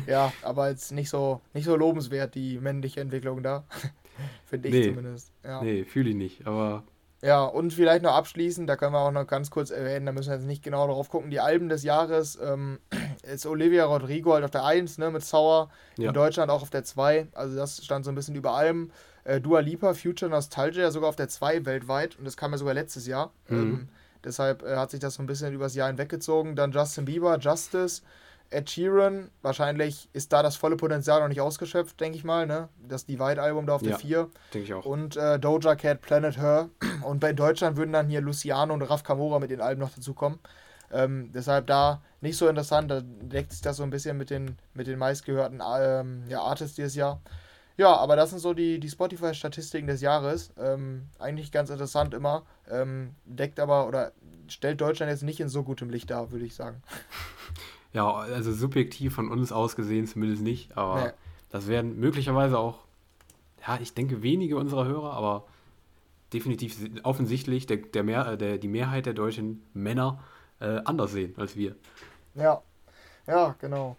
ja, aber jetzt nicht so, nicht so lobenswert, die männliche Entwicklung da. Finde ich nee, zumindest. Ja. Nee, fühle ich nicht. Aber ja, und vielleicht noch abschließend, da können wir auch noch ganz kurz erwähnen, da müssen wir jetzt nicht genau drauf gucken, die Alben des Jahres ähm, ist Olivia Rodrigo halt auf der 1, ne, mit Sauer, ja. in Deutschland auch auf der 2, also das stand so ein bisschen über allem. Äh, Dua Lipa, Future Nostalgia sogar auf der 2 weltweit und das kam ja sogar letztes Jahr. Mhm. Ähm, deshalb äh, hat sich das so ein bisschen übers Jahr hinweggezogen. Dann Justin Bieber, Justice, Ed Sheeran, wahrscheinlich ist da das volle Potenzial noch nicht ausgeschöpft, denke ich mal, ne? Das Divide-Album da auf der 4. denke ich auch. Und äh, Doja Cat, Planet Her. Und bei Deutschland würden dann hier Luciano und Raf Kamora mit den Alben noch dazukommen. Ähm, deshalb da nicht so interessant, da deckt sich das so ein bisschen mit den, mit den meistgehörten ähm, ja, Artists dieses Jahr. Ja, aber das sind so die, die Spotify-Statistiken des Jahres. Ähm, eigentlich ganz interessant immer. Ähm, deckt aber oder stellt Deutschland jetzt nicht in so gutem Licht dar, würde ich sagen. Ja, also subjektiv von uns aus gesehen zumindest nicht. Aber nee. das werden möglicherweise auch, ja, ich denke wenige unserer Hörer, aber definitiv offensichtlich der, der mehr, äh, der, die Mehrheit der deutschen Männer äh, anders sehen als wir. Ja, ja, genau.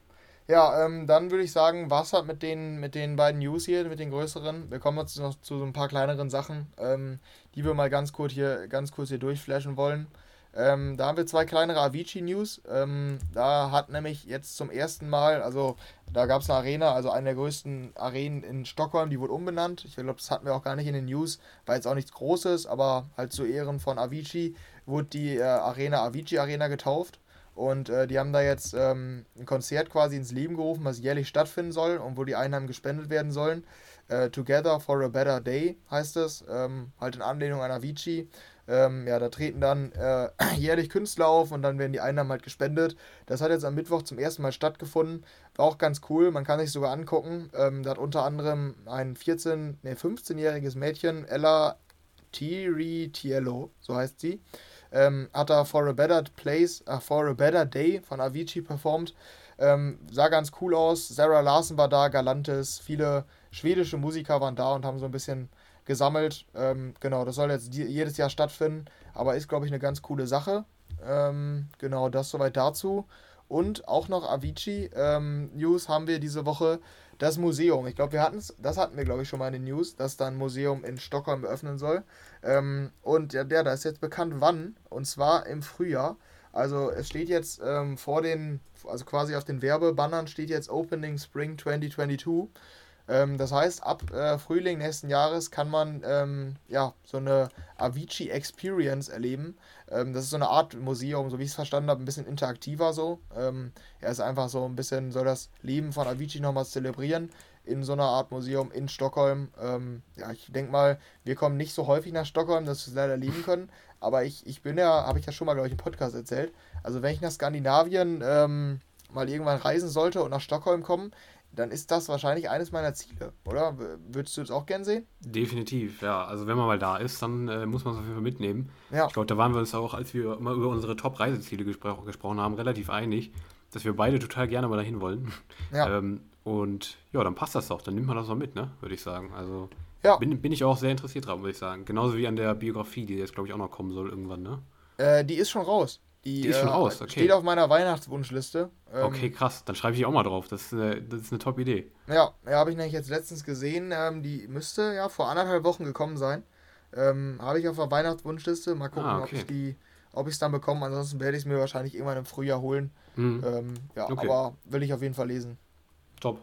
Ja, ähm, dann würde ich sagen, was hat mit den, mit den beiden News hier, mit den größeren. Wir kommen jetzt noch zu so ein paar kleineren Sachen, ähm, die wir mal ganz kurz hier, ganz kurz hier durchflashen wollen. Ähm, da haben wir zwei kleinere Avicii-News. Ähm, da hat nämlich jetzt zum ersten Mal, also da gab es eine Arena, also eine der größten Arenen in Stockholm, die wurde umbenannt. Ich glaube, das hatten wir auch gar nicht in den News, war jetzt auch nichts Großes, aber halt zu Ehren von Avicii wurde die äh, Arena Avicii Arena getauft. Und äh, die haben da jetzt ähm, ein Konzert quasi ins Leben gerufen, was jährlich stattfinden soll und wo die Einnahmen gespendet werden sollen. Äh, Together for a Better Day heißt es, ähm, halt in Anlehnung an Avicii. Ähm, ja, da treten dann äh, jährlich Künstler auf und dann werden die Einnahmen halt gespendet. Das hat jetzt am Mittwoch zum ersten Mal stattgefunden. War auch ganz cool, man kann sich sogar angucken. Ähm, da hat unter anderem ein 14, nee, 15-jähriges Mädchen, Ella Tiritiello, so heißt sie, ähm, hat da For a Better Place, uh, For a Better Day von Avicii performt. Ähm, sah ganz cool aus. Sarah Larson war da, Galantis, viele schwedische Musiker waren da und haben so ein bisschen gesammelt. Ähm, genau, das soll jetzt jedes Jahr stattfinden, aber ist, glaube ich, eine ganz coole Sache. Ähm, genau, das soweit dazu. Und auch noch Avicii ähm, News haben wir diese Woche das Museum. Ich glaube, wir hatten es, das hatten wir, glaube ich, schon mal in den News, dass da ein Museum in Stockholm eröffnen soll. Ähm, und ja, der, da ist jetzt bekannt, wann. Und zwar im Frühjahr. Also es steht jetzt ähm, vor den, also quasi auf den Werbebannern steht jetzt Opening Spring 2022. Ähm, das heißt, ab äh, Frühling nächsten Jahres kann man ähm, ja, so eine Avicii Experience erleben. Ähm, das ist so eine Art Museum, so wie ich es verstanden habe, ein bisschen interaktiver so. Ähm, er ist einfach so ein bisschen, soll das Leben von Avicii nochmal zelebrieren in so einer Art Museum in Stockholm. Ähm, ja, ich denke mal, wir kommen nicht so häufig nach Stockholm, dass wir es leider erleben können. Aber ich, ich bin ja, habe ich ja schon mal, glaube ich, im Podcast erzählt. Also wenn ich nach Skandinavien ähm, mal irgendwann reisen sollte und nach Stockholm kommen, dann ist das wahrscheinlich eines meiner Ziele, oder? Würdest du das auch gern sehen? Definitiv, ja. Also wenn man mal da ist, dann äh, muss man es auf jeden Fall mitnehmen. Ja. Ich glaube, da waren wir uns auch, als wir mal über unsere Top-Reiseziele gespro gesprochen haben, relativ einig, dass wir beide total gerne mal dahin wollen. Ja. ähm, und ja, dann passt das doch. Dann nimmt man das auch mit, ne? Würde ich sagen. Also ja. bin, bin ich auch sehr interessiert dran, würde ich sagen. Genauso wie an der Biografie, die jetzt, glaube ich, auch noch kommen soll irgendwann, ne? Äh, die ist schon raus. Die, die ist schon äh, raus, okay. Steht auf meiner Weihnachtswunschliste. Ähm, okay, krass. Dann schreibe ich auch mal drauf. Das ist eine, das ist eine Top-Idee. Ja, ja habe ich nämlich jetzt letztens gesehen. Ähm, die müsste ja vor anderthalb Wochen gekommen sein. Ähm, habe ich auf der Weihnachtswunschliste. Mal gucken, ah, okay. ob ich die ob ich es dann bekomme. Ansonsten werde ich es mir wahrscheinlich irgendwann im Frühjahr holen. Mhm. Ähm, ja, okay. aber will ich auf jeden Fall lesen. Top.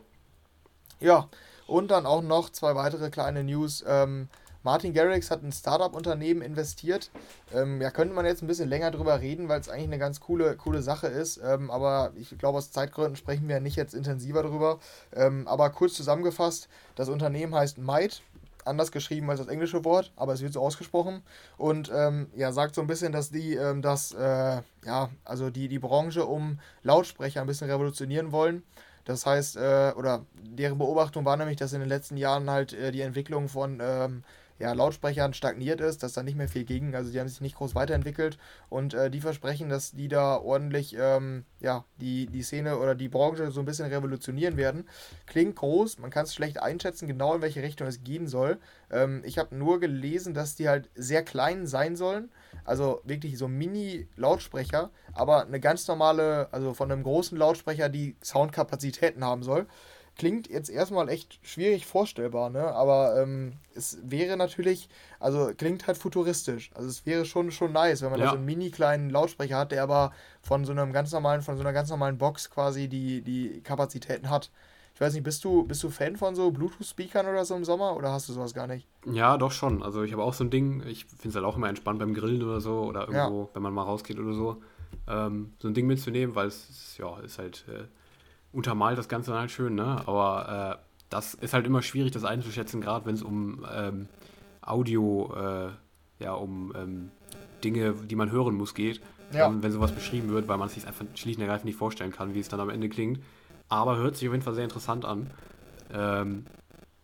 Ja, und dann auch noch zwei weitere kleine News. Ähm, Martin Garrix hat ein Startup-Unternehmen investiert. Ähm, ja, könnte man jetzt ein bisschen länger drüber reden, weil es eigentlich eine ganz coole, coole Sache ist. Ähm, aber ich glaube, aus Zeitgründen sprechen wir nicht jetzt intensiver drüber. Ähm, aber kurz zusammengefasst, das Unternehmen heißt Might. Anders geschrieben als das englische Wort, aber es wird so ausgesprochen. Und ähm, ja, sagt so ein bisschen, dass die ähm, das, äh, ja, also die, die Branche um Lautsprecher ein bisschen revolutionieren wollen. Das heißt, äh, oder deren Beobachtung war nämlich, dass in den letzten Jahren halt äh, die Entwicklung von ähm, ja, Lautsprechern stagniert ist, dass da nicht mehr viel ging. Also die haben sich nicht groß weiterentwickelt und äh, die versprechen, dass die da ordentlich ähm, ja, die, die Szene oder die Branche so ein bisschen revolutionieren werden. Klingt groß, man kann es schlecht einschätzen, genau in welche Richtung es gehen soll. Ähm, ich habe nur gelesen, dass die halt sehr klein sein sollen. Also wirklich so Mini-Lautsprecher, aber eine ganz normale, also von einem großen Lautsprecher, die Soundkapazitäten haben soll klingt jetzt erstmal echt schwierig vorstellbar, ne? Aber ähm, es wäre natürlich, also klingt halt futuristisch. Also es wäre schon, schon nice, wenn man ja. da so einen mini kleinen Lautsprecher hat, der aber von so einem ganz normalen, von so einer ganz normalen Box quasi die, die Kapazitäten hat. Ich weiß nicht, bist du, bist du Fan von so Bluetooth-Speakern oder so im Sommer oder hast du sowas gar nicht? Ja, doch schon. Also ich habe auch so ein Ding, ich finde es halt auch immer entspannt beim Grillen oder so oder irgendwo, ja. wenn man mal rausgeht oder so, ähm, so ein Ding mitzunehmen, weil es ja, ist halt äh, untermalt das Ganze dann halt schön, ne? Aber äh, das ist halt immer schwierig, das einzuschätzen, gerade wenn es um ähm, Audio, äh, ja, um ähm, Dinge, die man hören muss, geht. Ja. Ähm, wenn sowas beschrieben wird, weil man es sich einfach schlicht und ergreifend nicht vorstellen kann, wie es dann am Ende klingt. Aber hört sich auf jeden Fall sehr interessant an. Ähm,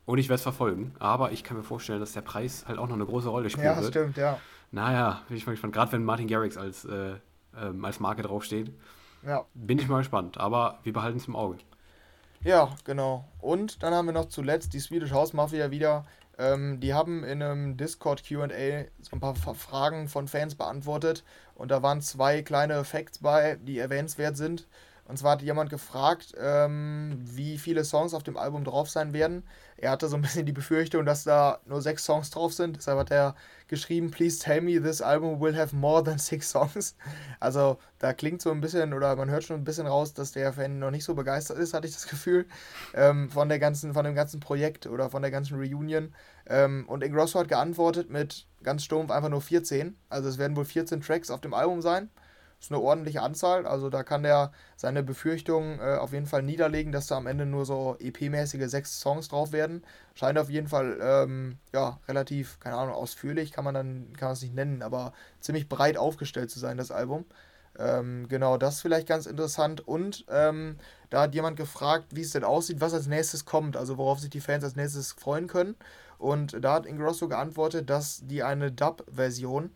und ich werde es verfolgen. Aber ich kann mir vorstellen, dass der Preis halt auch noch eine große Rolle spielt. Ja, das stimmt, ja. Naja, bin ich mal gespannt. Gerade wenn Martin Garrix als, äh, ähm, als Marke draufsteht. Ja. Bin ich mal gespannt, aber wir behalten es im Auge. Ja, genau. Und dann haben wir noch zuletzt die Swedish House Mafia wieder. Ähm, die haben in einem Discord QA so ein paar Fragen von Fans beantwortet. Und da waren zwei kleine Facts bei, die erwähnenswert sind. Und zwar hat jemand gefragt, ähm, wie viele Songs auf dem Album drauf sein werden. Er hatte so ein bisschen die Befürchtung, dass da nur sechs Songs drauf sind. Deshalb hat er geschrieben, please tell me this album will have more than six songs. Also da klingt so ein bisschen, oder man hört schon ein bisschen raus, dass der Fan noch nicht so begeistert ist, hatte ich das Gefühl, ähm, von, der ganzen, von dem ganzen Projekt oder von der ganzen Reunion. Ähm, und Ingrosso hat geantwortet mit ganz stumpf einfach nur 14. Also es werden wohl 14 Tracks auf dem Album sein ist eine ordentliche Anzahl. Also da kann der seine Befürchtungen äh, auf jeden Fall niederlegen, dass da am Ende nur so EP-mäßige sechs Songs drauf werden. Scheint auf jeden Fall ähm, ja relativ, keine Ahnung, ausführlich kann man dann kann man es nicht nennen, aber ziemlich breit aufgestellt zu sein das Album. Ähm, genau, das ist vielleicht ganz interessant. Und ähm, da hat jemand gefragt, wie es denn aussieht, was als nächstes kommt, also worauf sich die Fans als nächstes freuen können. Und da hat Ingrosso geantwortet, dass die eine Dub-Version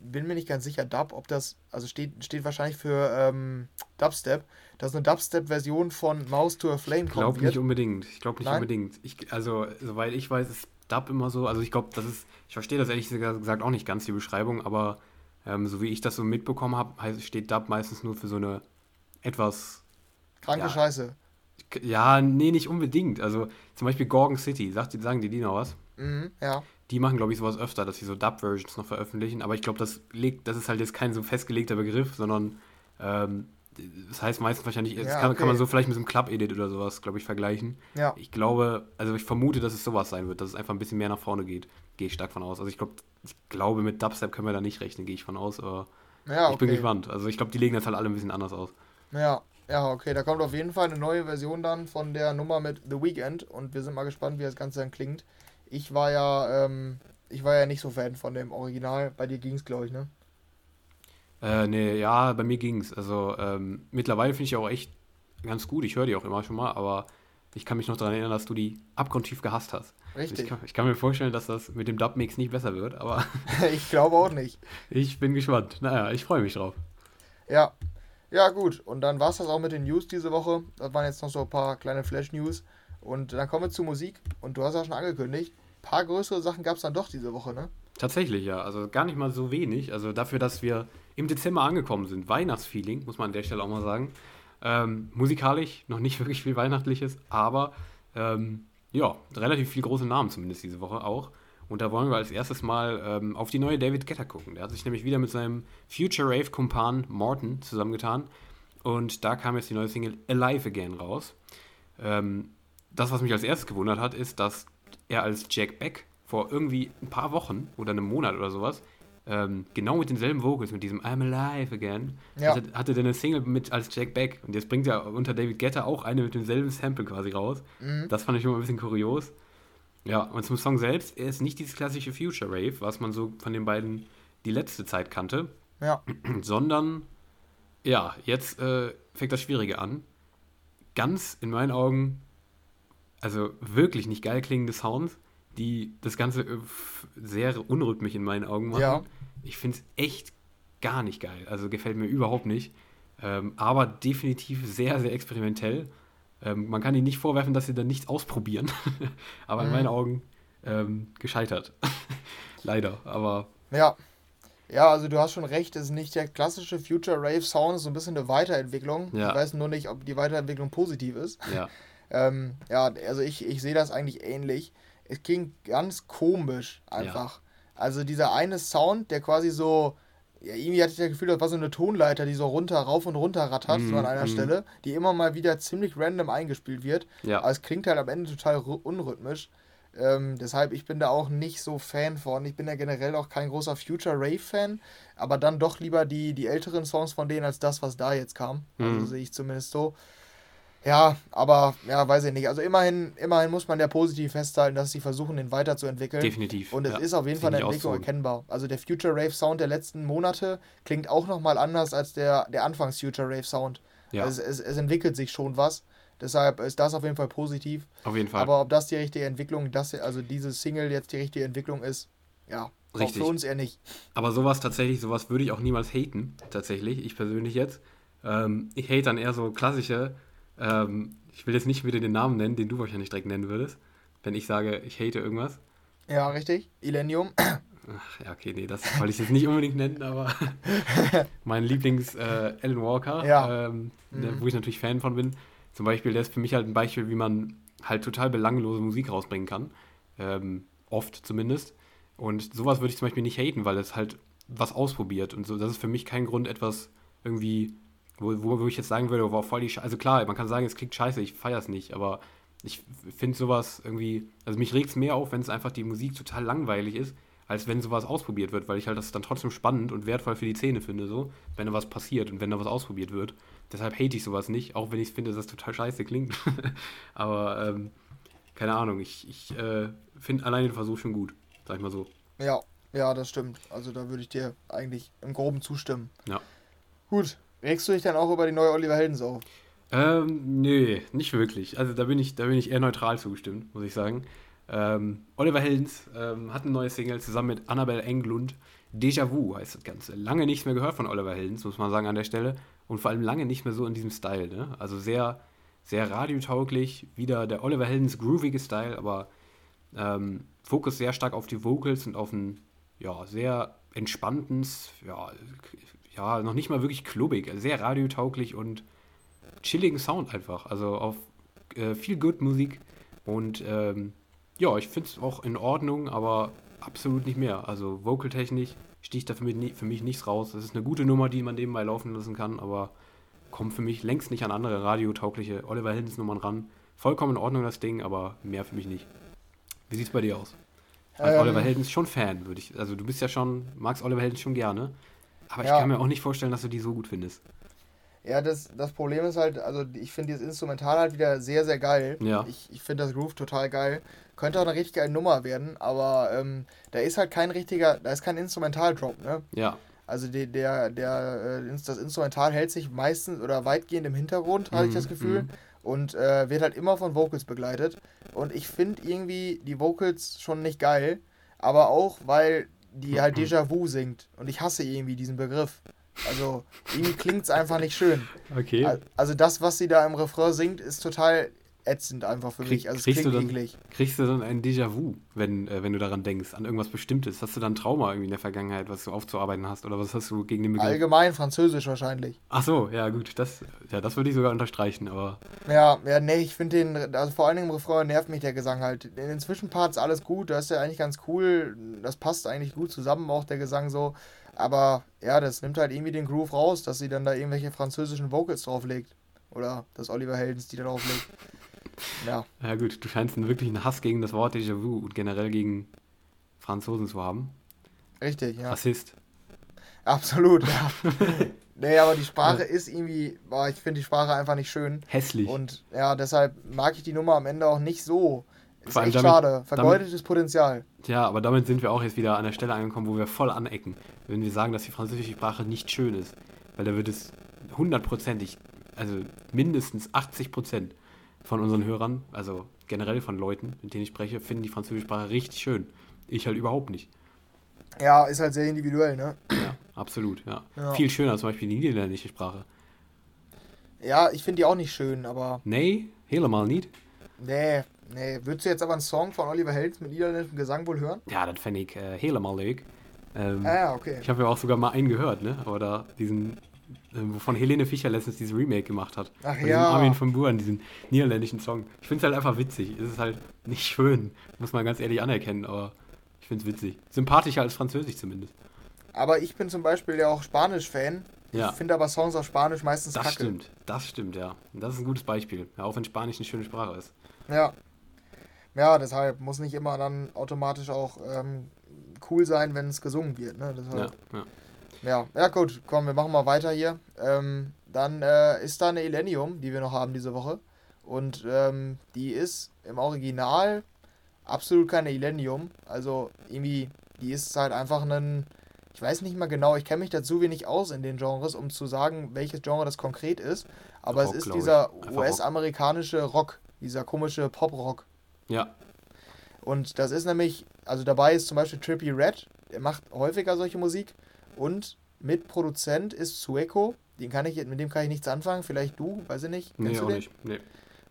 bin mir nicht ganz sicher, Dub, ob das, also steht, steht wahrscheinlich für ähm, Dubstep, dass eine Dubstep-Version von Mouse to a Flame kommt. Ich glaube nicht unbedingt. Ich glaube nicht Nein? unbedingt. Ich, also, soweit ich weiß, ist Dub immer so, also ich glaube, das ist, ich verstehe das ehrlich gesagt auch nicht ganz, die Beschreibung, aber ähm, so wie ich das so mitbekommen habe, steht Dub meistens nur für so eine etwas. Kranke ja, Scheiße. Ja, nee, nicht unbedingt. Also zum Beispiel Gorgon City, sagt, sagen die die noch was? Mhm, ja die machen, glaube ich, sowas öfter, dass sie so Dub-Versions noch veröffentlichen. Aber ich glaube, das, das ist halt jetzt kein so festgelegter Begriff, sondern ähm, das heißt meistens wahrscheinlich, das ja, kann, okay. kann, man so vielleicht mit so einem Club-Edit oder sowas, glaube ich, vergleichen. Ja. Ich glaube, also ich vermute, dass es sowas sein wird, dass es einfach ein bisschen mehr nach vorne geht. Gehe ich stark von aus. Also ich glaube, ich glaube, mit Dubstep können wir da nicht rechnen, gehe ich von aus, aber ja, okay. ich bin gespannt. Also ich glaube, die legen das halt alle ein bisschen anders aus. Ja, ja, okay. Da kommt auf jeden Fall eine neue Version dann von der Nummer mit The Weeknd und wir sind mal gespannt, wie das Ganze dann klingt. Ich war ja, ähm, ich war ja nicht so Fan von dem Original. Bei dir ging es, glaube ich, ne? Äh, nee, ja, bei mir ging's. Also ähm, mittlerweile finde ich auch echt ganz gut. Ich höre die auch immer schon mal, aber ich kann mich noch daran erinnern, dass du die abgrundtief gehasst hast. Richtig. Ich kann, ich kann, mir vorstellen, dass das mit dem Dub-Mix nicht besser wird, aber. ich glaube auch nicht. Ich bin gespannt. Naja, ich freue mich drauf. Ja. Ja, gut. Und dann war es das auch mit den News diese Woche. Das waren jetzt noch so ein paar kleine Flash-News. Und dann kommen wir zu Musik. Und du hast ja schon angekündigt, ein paar größere Sachen gab es dann doch diese Woche, ne? Tatsächlich, ja. Also gar nicht mal so wenig. Also dafür, dass wir im Dezember angekommen sind. Weihnachtsfeeling, muss man an der Stelle auch mal sagen. Ähm, musikalisch noch nicht wirklich viel Weihnachtliches, aber ähm, ja, relativ viele große Namen zumindest diese Woche auch. Und da wollen wir als erstes mal ähm, auf die neue David Getter gucken. Der hat sich nämlich wieder mit seinem Future Rave-Kumpan Morton zusammengetan. Und da kam jetzt die neue Single Alive Again raus. Ähm, das, was mich als erstes gewundert hat, ist, dass er als Jack Beck vor irgendwie ein paar Wochen oder einem Monat oder sowas ähm, genau mit denselben Vocals, mit diesem I'm Alive Again, ja. hatte, hatte der eine Single mit als Jack Beck. Und jetzt bringt er unter David Guetta auch eine mit demselben Sample quasi raus. Mhm. Das fand ich immer ein bisschen kurios. Ja, und zum Song selbst, er ist nicht dieses klassische Future Rave, was man so von den beiden die letzte Zeit kannte. Ja. Sondern, ja, jetzt äh, fängt das Schwierige an. Ganz in meinen Augen, also wirklich nicht geil klingende Sounds die das Ganze äh, sehr unrhythmisch in meinen Augen machen. Ja. Ich finde es echt gar nicht geil. Also gefällt mir überhaupt nicht. Ähm, aber definitiv sehr, sehr experimentell. Ähm, man kann ihnen nicht vorwerfen, dass sie dann nichts ausprobieren. aber mhm. in meinen Augen ähm, gescheitert. Leider. Aber. Ja. Ja, also du hast schon recht, es ist nicht der klassische Future Rave Sound, es ist so ein bisschen eine Weiterentwicklung. Ja. Ich weiß nur nicht, ob die Weiterentwicklung positiv ist. Ja. ähm, ja, also ich, ich sehe das eigentlich ähnlich es ging ganz komisch einfach. Ja. Also dieser eine Sound, der quasi so, ja, irgendwie hatte ich das Gefühl, das war so eine Tonleiter, die so runter, rauf und runter rattert, mm, so an einer mm. Stelle, die immer mal wieder ziemlich random eingespielt wird. Ja. Aber es klingt halt am Ende total unrhythmisch. Ähm, deshalb, ich bin da auch nicht so Fan von. Ich bin ja generell auch kein großer Future Rave-Fan, aber dann doch lieber die, die älteren Songs von denen als das, was da jetzt kam. Also mm. sehe ich zumindest so. Ja, aber ja, weiß ich nicht. Also immerhin, immerhin muss man ja positiv festhalten, dass sie versuchen, den weiterzuentwickeln. Definitiv. Und es ja, ist auf jeden Fall eine Entwicklung so. erkennbar. Also der Future Rave Sound der letzten Monate klingt auch nochmal anders als der, der Anfangs Future Rave Sound. Ja. Also es, es entwickelt sich schon was. Deshalb ist das auf jeden Fall positiv. Auf jeden Fall. Aber ob das die richtige Entwicklung, das, also diese Single jetzt die richtige Entwicklung ist, ja, Richtig. für uns eher nicht. Aber sowas tatsächlich, sowas würde ich auch niemals haten, tatsächlich, ich persönlich jetzt. Ähm, ich hate dann eher so klassische ähm, ich will jetzt nicht wieder den Namen nennen, den du wahrscheinlich direkt nennen würdest, wenn ich sage, ich hate irgendwas. Ja, richtig. Illenium. Ach, ja, okay, nee, das wollte ich jetzt nicht unbedingt nennen, aber mein Lieblings äh, Alan Walker, ja. ähm, mhm. der, wo ich natürlich Fan von bin, zum Beispiel, der ist für mich halt ein Beispiel, wie man halt total belanglose Musik rausbringen kann. Ähm, oft zumindest. Und sowas würde ich zum Beispiel nicht haten, weil es halt was ausprobiert. Und so, das ist für mich kein Grund, etwas irgendwie wo, wo, wo ich jetzt sagen würde, war voll die Scheiße. Also klar, man kann sagen, es klingt scheiße, ich feiere es nicht, aber ich finde sowas irgendwie, also mich regt es mehr auf, wenn es einfach die Musik total langweilig ist, als wenn sowas ausprobiert wird, weil ich halt das dann trotzdem spannend und wertvoll für die Szene finde, so, wenn da was passiert und wenn da was ausprobiert wird. Deshalb hate ich sowas nicht, auch wenn ich finde, dass das total scheiße klingt. aber, ähm, keine Ahnung, ich, ich äh, finde allein den Versuch schon gut, sag ich mal so. Ja, ja, das stimmt. Also da würde ich dir eigentlich im Groben zustimmen. Ja. Gut, Regst du dich dann auch über die neue Oliver Heldens auf? Ähm, nö, nicht wirklich. Also da bin ich, da bin ich eher neutral zugestimmt, muss ich sagen. Ähm, Oliver Heldens ähm, hat eine neue Single zusammen mit Annabelle Englund. Déjà Vu heißt das Ganze. Lange nichts mehr gehört von Oliver Heldens, muss man sagen an der Stelle. Und vor allem lange nicht mehr so in diesem Style. Ne? Also sehr, sehr radiotauglich. Wieder der Oliver Heldens groovige Style, aber ähm, Fokus sehr stark auf die Vocals und auf ein ja, sehr entspannten, ja, ja, noch nicht mal wirklich klubbig, sehr radiotauglich und chilligen Sound einfach. Also auf äh, viel Good Musik und ähm, ja, ich finde es auch in Ordnung, aber absolut nicht mehr. Also vocaltechnisch sticht da für mich, für mich nichts raus. Das ist eine gute Nummer, die man nebenbei laufen lassen kann, aber kommt für mich längst nicht an andere radiotaugliche Oliver Heldens Nummern ran. Vollkommen in Ordnung das Ding, aber mehr für mich nicht. Wie sieht es bei dir aus? Ähm, Oliver Heldens schon Fan, würde ich. Also du bist ja schon, magst Oliver Heldens schon gerne. Aber ja. ich kann mir auch nicht vorstellen, dass du die so gut findest. Ja, das, das Problem ist halt, also ich finde dieses Instrumental halt wieder sehr, sehr geil. Ja. Ich, ich finde das Groove total geil. Könnte auch eine richtig geile Nummer werden, aber ähm, da ist halt kein richtiger, da ist kein Instrumental-Drop, ne? Ja. Also die, der, der, äh, das Instrumental hält sich meistens oder weitgehend im Hintergrund, habe ich das mhm, Gefühl. Mm. Und äh, wird halt immer von Vocals begleitet. Und ich finde irgendwie die Vocals schon nicht geil. Aber auch, weil die halt Déjà-vu singt. Und ich hasse irgendwie diesen Begriff. Also irgendwie klingt es einfach nicht schön. Okay. Also das, was sie da im Refrain singt, ist total ätzend einfach für Krieg, mich. Also kriegst, du dann, kriegst du dann ein Déjà-vu, wenn, äh, wenn du daran denkst, an irgendwas Bestimmtes? Hast du dann Trauma irgendwie in der Vergangenheit, was du aufzuarbeiten hast? Oder was hast du gegen den Begriff? Allgemein Französisch wahrscheinlich. Ach so, ja gut, das, ja, das würde ich sogar unterstreichen, aber... Ja, ja, nee, ich finde den, also vor allen Dingen im Refrain nervt mich der Gesang halt. In den Zwischenparts alles gut, das ist ja eigentlich ganz cool, das passt eigentlich gut zusammen, auch der Gesang so. Aber ja, das nimmt halt irgendwie den Groove raus, dass sie dann da irgendwelche französischen Vocals drauflegt. Oder dass Oliver Heldens die da drauflegt. Ja. Ja, gut, du scheinst einen wirklichen Hass gegen das Wort Déjà-vu und generell gegen Franzosen zu haben. Richtig, ja. Rassist. Absolut, ja. nee, aber die Sprache ja. ist irgendwie, boah, ich finde die Sprache einfach nicht schön. Hässlich. Und ja, deshalb mag ich die Nummer am Ende auch nicht so. Ist echt damit, schade. Vergeudetes damit, Potenzial. Ja, aber damit sind wir auch jetzt wieder an der Stelle angekommen, wo wir voll anecken. Wenn wir sagen, dass die französische Sprache nicht schön ist. Weil da wird es hundertprozentig, also mindestens 80 Prozent von unseren Hörern, also generell von Leuten, mit denen ich spreche, finden die französische Sprache richtig schön. Ich halt überhaupt nicht. Ja, ist halt sehr individuell, ne? Ja, absolut, ja. ja. Viel schöner als zum Beispiel die niederländische Sprache. Ja, ich finde die auch nicht schön, aber. Nee, helemaal nicht. Nee, nee. Würdest du jetzt aber einen Song von Oliver Helms mit niederländischem Gesang wohl hören? Ja, das fände ich äh, helemaal leuk. Ähm, ah, ja, okay. Ich habe ja auch sogar mal einen gehört, ne? Aber da diesen wovon Helene Fischer letztens dieses Remake gemacht hat. Ach von ja. Armin von Buren, diesen niederländischen Song. Ich finde es halt einfach witzig. Es ist halt nicht schön, muss man ganz ehrlich anerkennen, aber ich finde es witzig. Sympathischer als Französisch zumindest. Aber ich bin zum Beispiel ja auch Spanisch-Fan. Ja. Ich finde aber Songs auf Spanisch meistens Das kacke. stimmt, das stimmt, ja. Und das ist ein gutes Beispiel. Ja, auch wenn Spanisch eine schöne Sprache ist. Ja. Ja, deshalb muss nicht immer dann automatisch auch ähm, cool sein, wenn es gesungen wird. Ne? Deshalb. Ja, ja. Ja, ja gut, komm, wir machen mal weiter hier. Ähm, dann äh, ist da eine Elenium, die wir noch haben diese Woche. Und ähm, die ist im Original absolut keine Elenium. Also irgendwie, die ist halt einfach ein, ich weiß nicht mal genau, ich kenne mich dazu wenig aus in den Genres, um zu sagen, welches Genre das konkret ist. Aber Rock, es ist dieser US-amerikanische Rock, dieser komische Pop-Rock. Ja. Und das ist nämlich, also dabei ist zum Beispiel Trippy Red, der macht häufiger solche Musik. Und Mitproduzent ist Sueco. Den kann ich, mit dem kann ich nichts anfangen. Vielleicht du, weiß ich nicht. Kennst nee, auch den? nicht. Nee.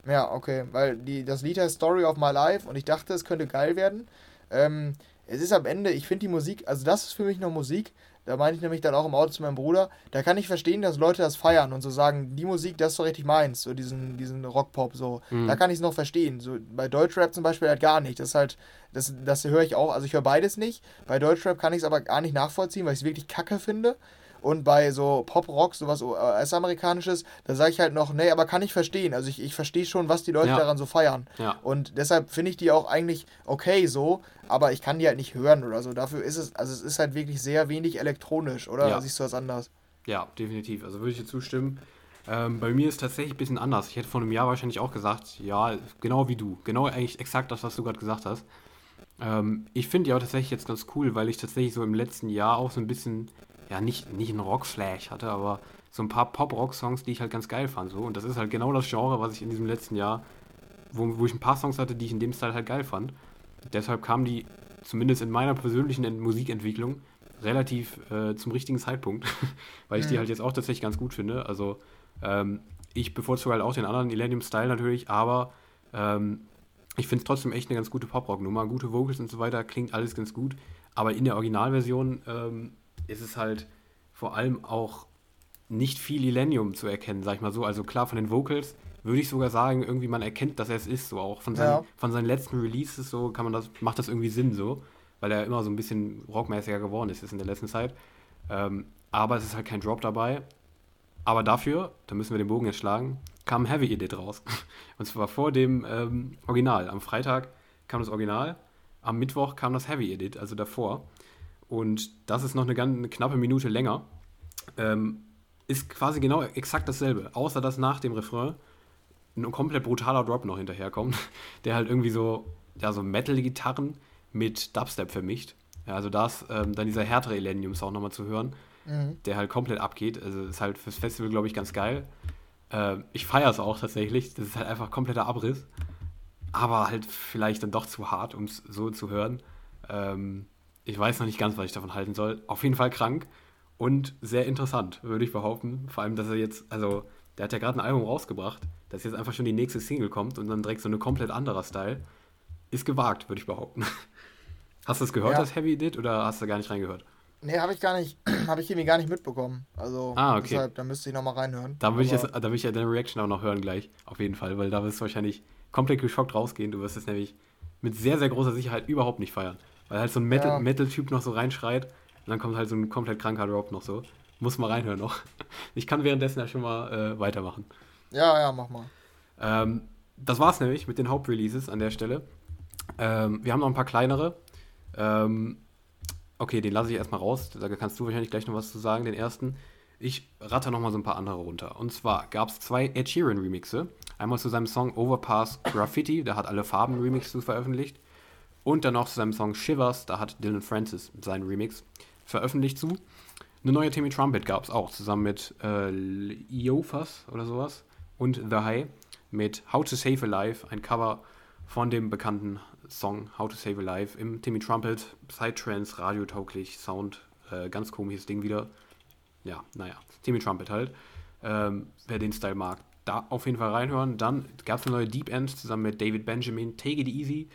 Ja, okay. Weil die, das Lied heißt Story of My Life und ich dachte, es könnte geil werden. Ähm, es ist am Ende, ich finde die Musik, also das ist für mich noch Musik, da meine ich nämlich dann auch im Auto zu meinem Bruder. Da kann ich verstehen, dass Leute das feiern und so sagen, die Musik, das ist so richtig meins, so diesen, diesen Rockpop, so. Mhm. Da kann ich es noch verstehen. So, bei Deutschrap zum Beispiel halt gar nicht. Das ist halt, das, das höre ich auch, also ich höre beides nicht. Bei Deutschrap kann ich es aber gar nicht nachvollziehen, weil ich es wirklich kacke finde. Und bei so Pop-Rock, sowas US-amerikanisches, da sage ich halt noch, nee, aber kann ich verstehen. Also ich, ich verstehe schon, was die Leute ja. daran so feiern. Ja. Und deshalb finde ich die auch eigentlich okay so, aber ich kann die halt nicht hören oder so. Dafür ist es, also es ist halt wirklich sehr wenig elektronisch, oder? Ja. Siehst du das anders? Ja, definitiv. Also würde ich dir zustimmen. Ähm, bei mir ist es tatsächlich ein bisschen anders. Ich hätte vor einem Jahr wahrscheinlich auch gesagt, ja, genau wie du. Genau eigentlich exakt das, was du gerade gesagt hast. Ähm, ich finde die auch tatsächlich jetzt ganz cool, weil ich tatsächlich so im letzten Jahr auch so ein bisschen ja, nicht, nicht einen Rockflash hatte, aber so ein paar Pop-Rock-Songs, die ich halt ganz geil fand. So. Und das ist halt genau das Genre, was ich in diesem letzten Jahr, wo, wo ich ein paar Songs hatte, die ich in dem Style halt geil fand. Deshalb kamen die, zumindest in meiner persönlichen Musikentwicklung, relativ äh, zum richtigen Zeitpunkt, weil ich mhm. die halt jetzt auch tatsächlich ganz gut finde. Also ähm, ich bevorzuge halt auch den anderen Millennium-Style natürlich, aber ähm, ich finde es trotzdem echt eine ganz gute Pop-Rock-Nummer. Gute Vocals und so weiter, klingt alles ganz gut. Aber in der Originalversion ähm, ist es halt vor allem auch nicht viel Illenium zu erkennen, sag ich mal so. Also klar, von den Vocals würde ich sogar sagen, irgendwie man erkennt, dass er es ist, so auch von seinen, ja. von seinen letzten Releases, so kann man das, macht das irgendwie Sinn so, weil er immer so ein bisschen rockmäßiger geworden ist, ist in der letzten Zeit. Ähm, aber es ist halt kein Drop dabei. Aber dafür, da müssen wir den Bogen jetzt schlagen, kam Heavy Edit raus. Und zwar vor dem ähm, Original. Am Freitag kam das Original, am Mittwoch kam das Heavy Edit, also davor. Und das ist noch eine, ganz, eine knappe Minute länger. Ähm, ist quasi genau exakt dasselbe, außer dass nach dem Refrain ein komplett brutaler Drop noch hinterherkommt, der halt irgendwie so, ja, so Metal-Gitarren mit Dubstep vermischt. Ja, also da ist ähm, dann dieser härtere Elenium-Sound nochmal zu hören, mhm. der halt komplett abgeht. Also ist halt fürs Festival, glaube ich, ganz geil. Äh, ich feiere es auch tatsächlich. Das ist halt einfach kompletter Abriss. Aber halt vielleicht dann doch zu hart, um es so zu hören. Ähm, ich weiß noch nicht ganz, was ich davon halten soll. Auf jeden Fall krank und sehr interessant, würde ich behaupten. Vor allem, dass er jetzt, also, der hat ja gerade ein Album rausgebracht, dass jetzt einfach schon die nächste Single kommt und dann direkt so eine komplett anderer Style. Ist gewagt, würde ich behaupten. Hast du es gehört, ja. das Heavy Did, oder hast du gar nicht reingehört? Nee, habe ich gar nicht, habe ich irgendwie gar nicht mitbekommen. Also ah, okay. deshalb, da müsste ich nochmal reinhören. Da würde ich, jetzt, da will ich ja deine Reaction auch noch hören gleich, auf jeden Fall, weil da wirst du wahrscheinlich komplett geschockt rausgehen. Du wirst es nämlich mit sehr, sehr großer Sicherheit überhaupt nicht feiern. Weil halt so ein Metal-Typ ja. Metal noch so reinschreit und dann kommt halt so ein komplett kranker Drop noch so. Muss mal reinhören noch. Ich kann währenddessen ja schon mal äh, weitermachen. Ja, ja, mach mal. Ähm, das war's nämlich mit den Hauptreleases an der Stelle. Ähm, wir haben noch ein paar kleinere. Ähm, okay, den lasse ich erstmal raus. Da kannst du wahrscheinlich gleich noch was zu sagen, den ersten. Ich ratter noch mal so ein paar andere runter. Und zwar gab es zwei Ed Sheeran Remixe. Einmal zu seinem Song Overpass Graffiti, da hat alle Farben Remixes veröffentlicht. Und dann noch zu seinem Song Shivers, da hat Dylan Francis seinen Remix veröffentlicht zu. Eine neue Timmy Trumpet gab es auch, zusammen mit äh, Iofas oder sowas und The High mit How to Save a Life, ein Cover von dem bekannten Song How to Save a Life im Timmy Trumpet, Psytrance, radiotauglich, Sound, äh, ganz komisches Ding wieder. Ja, naja, Timmy Trumpet halt. Ähm, wer den Style mag, da auf jeden Fall reinhören. Dann gab es eine neue Deep End zusammen mit David Benjamin, Take It Easy.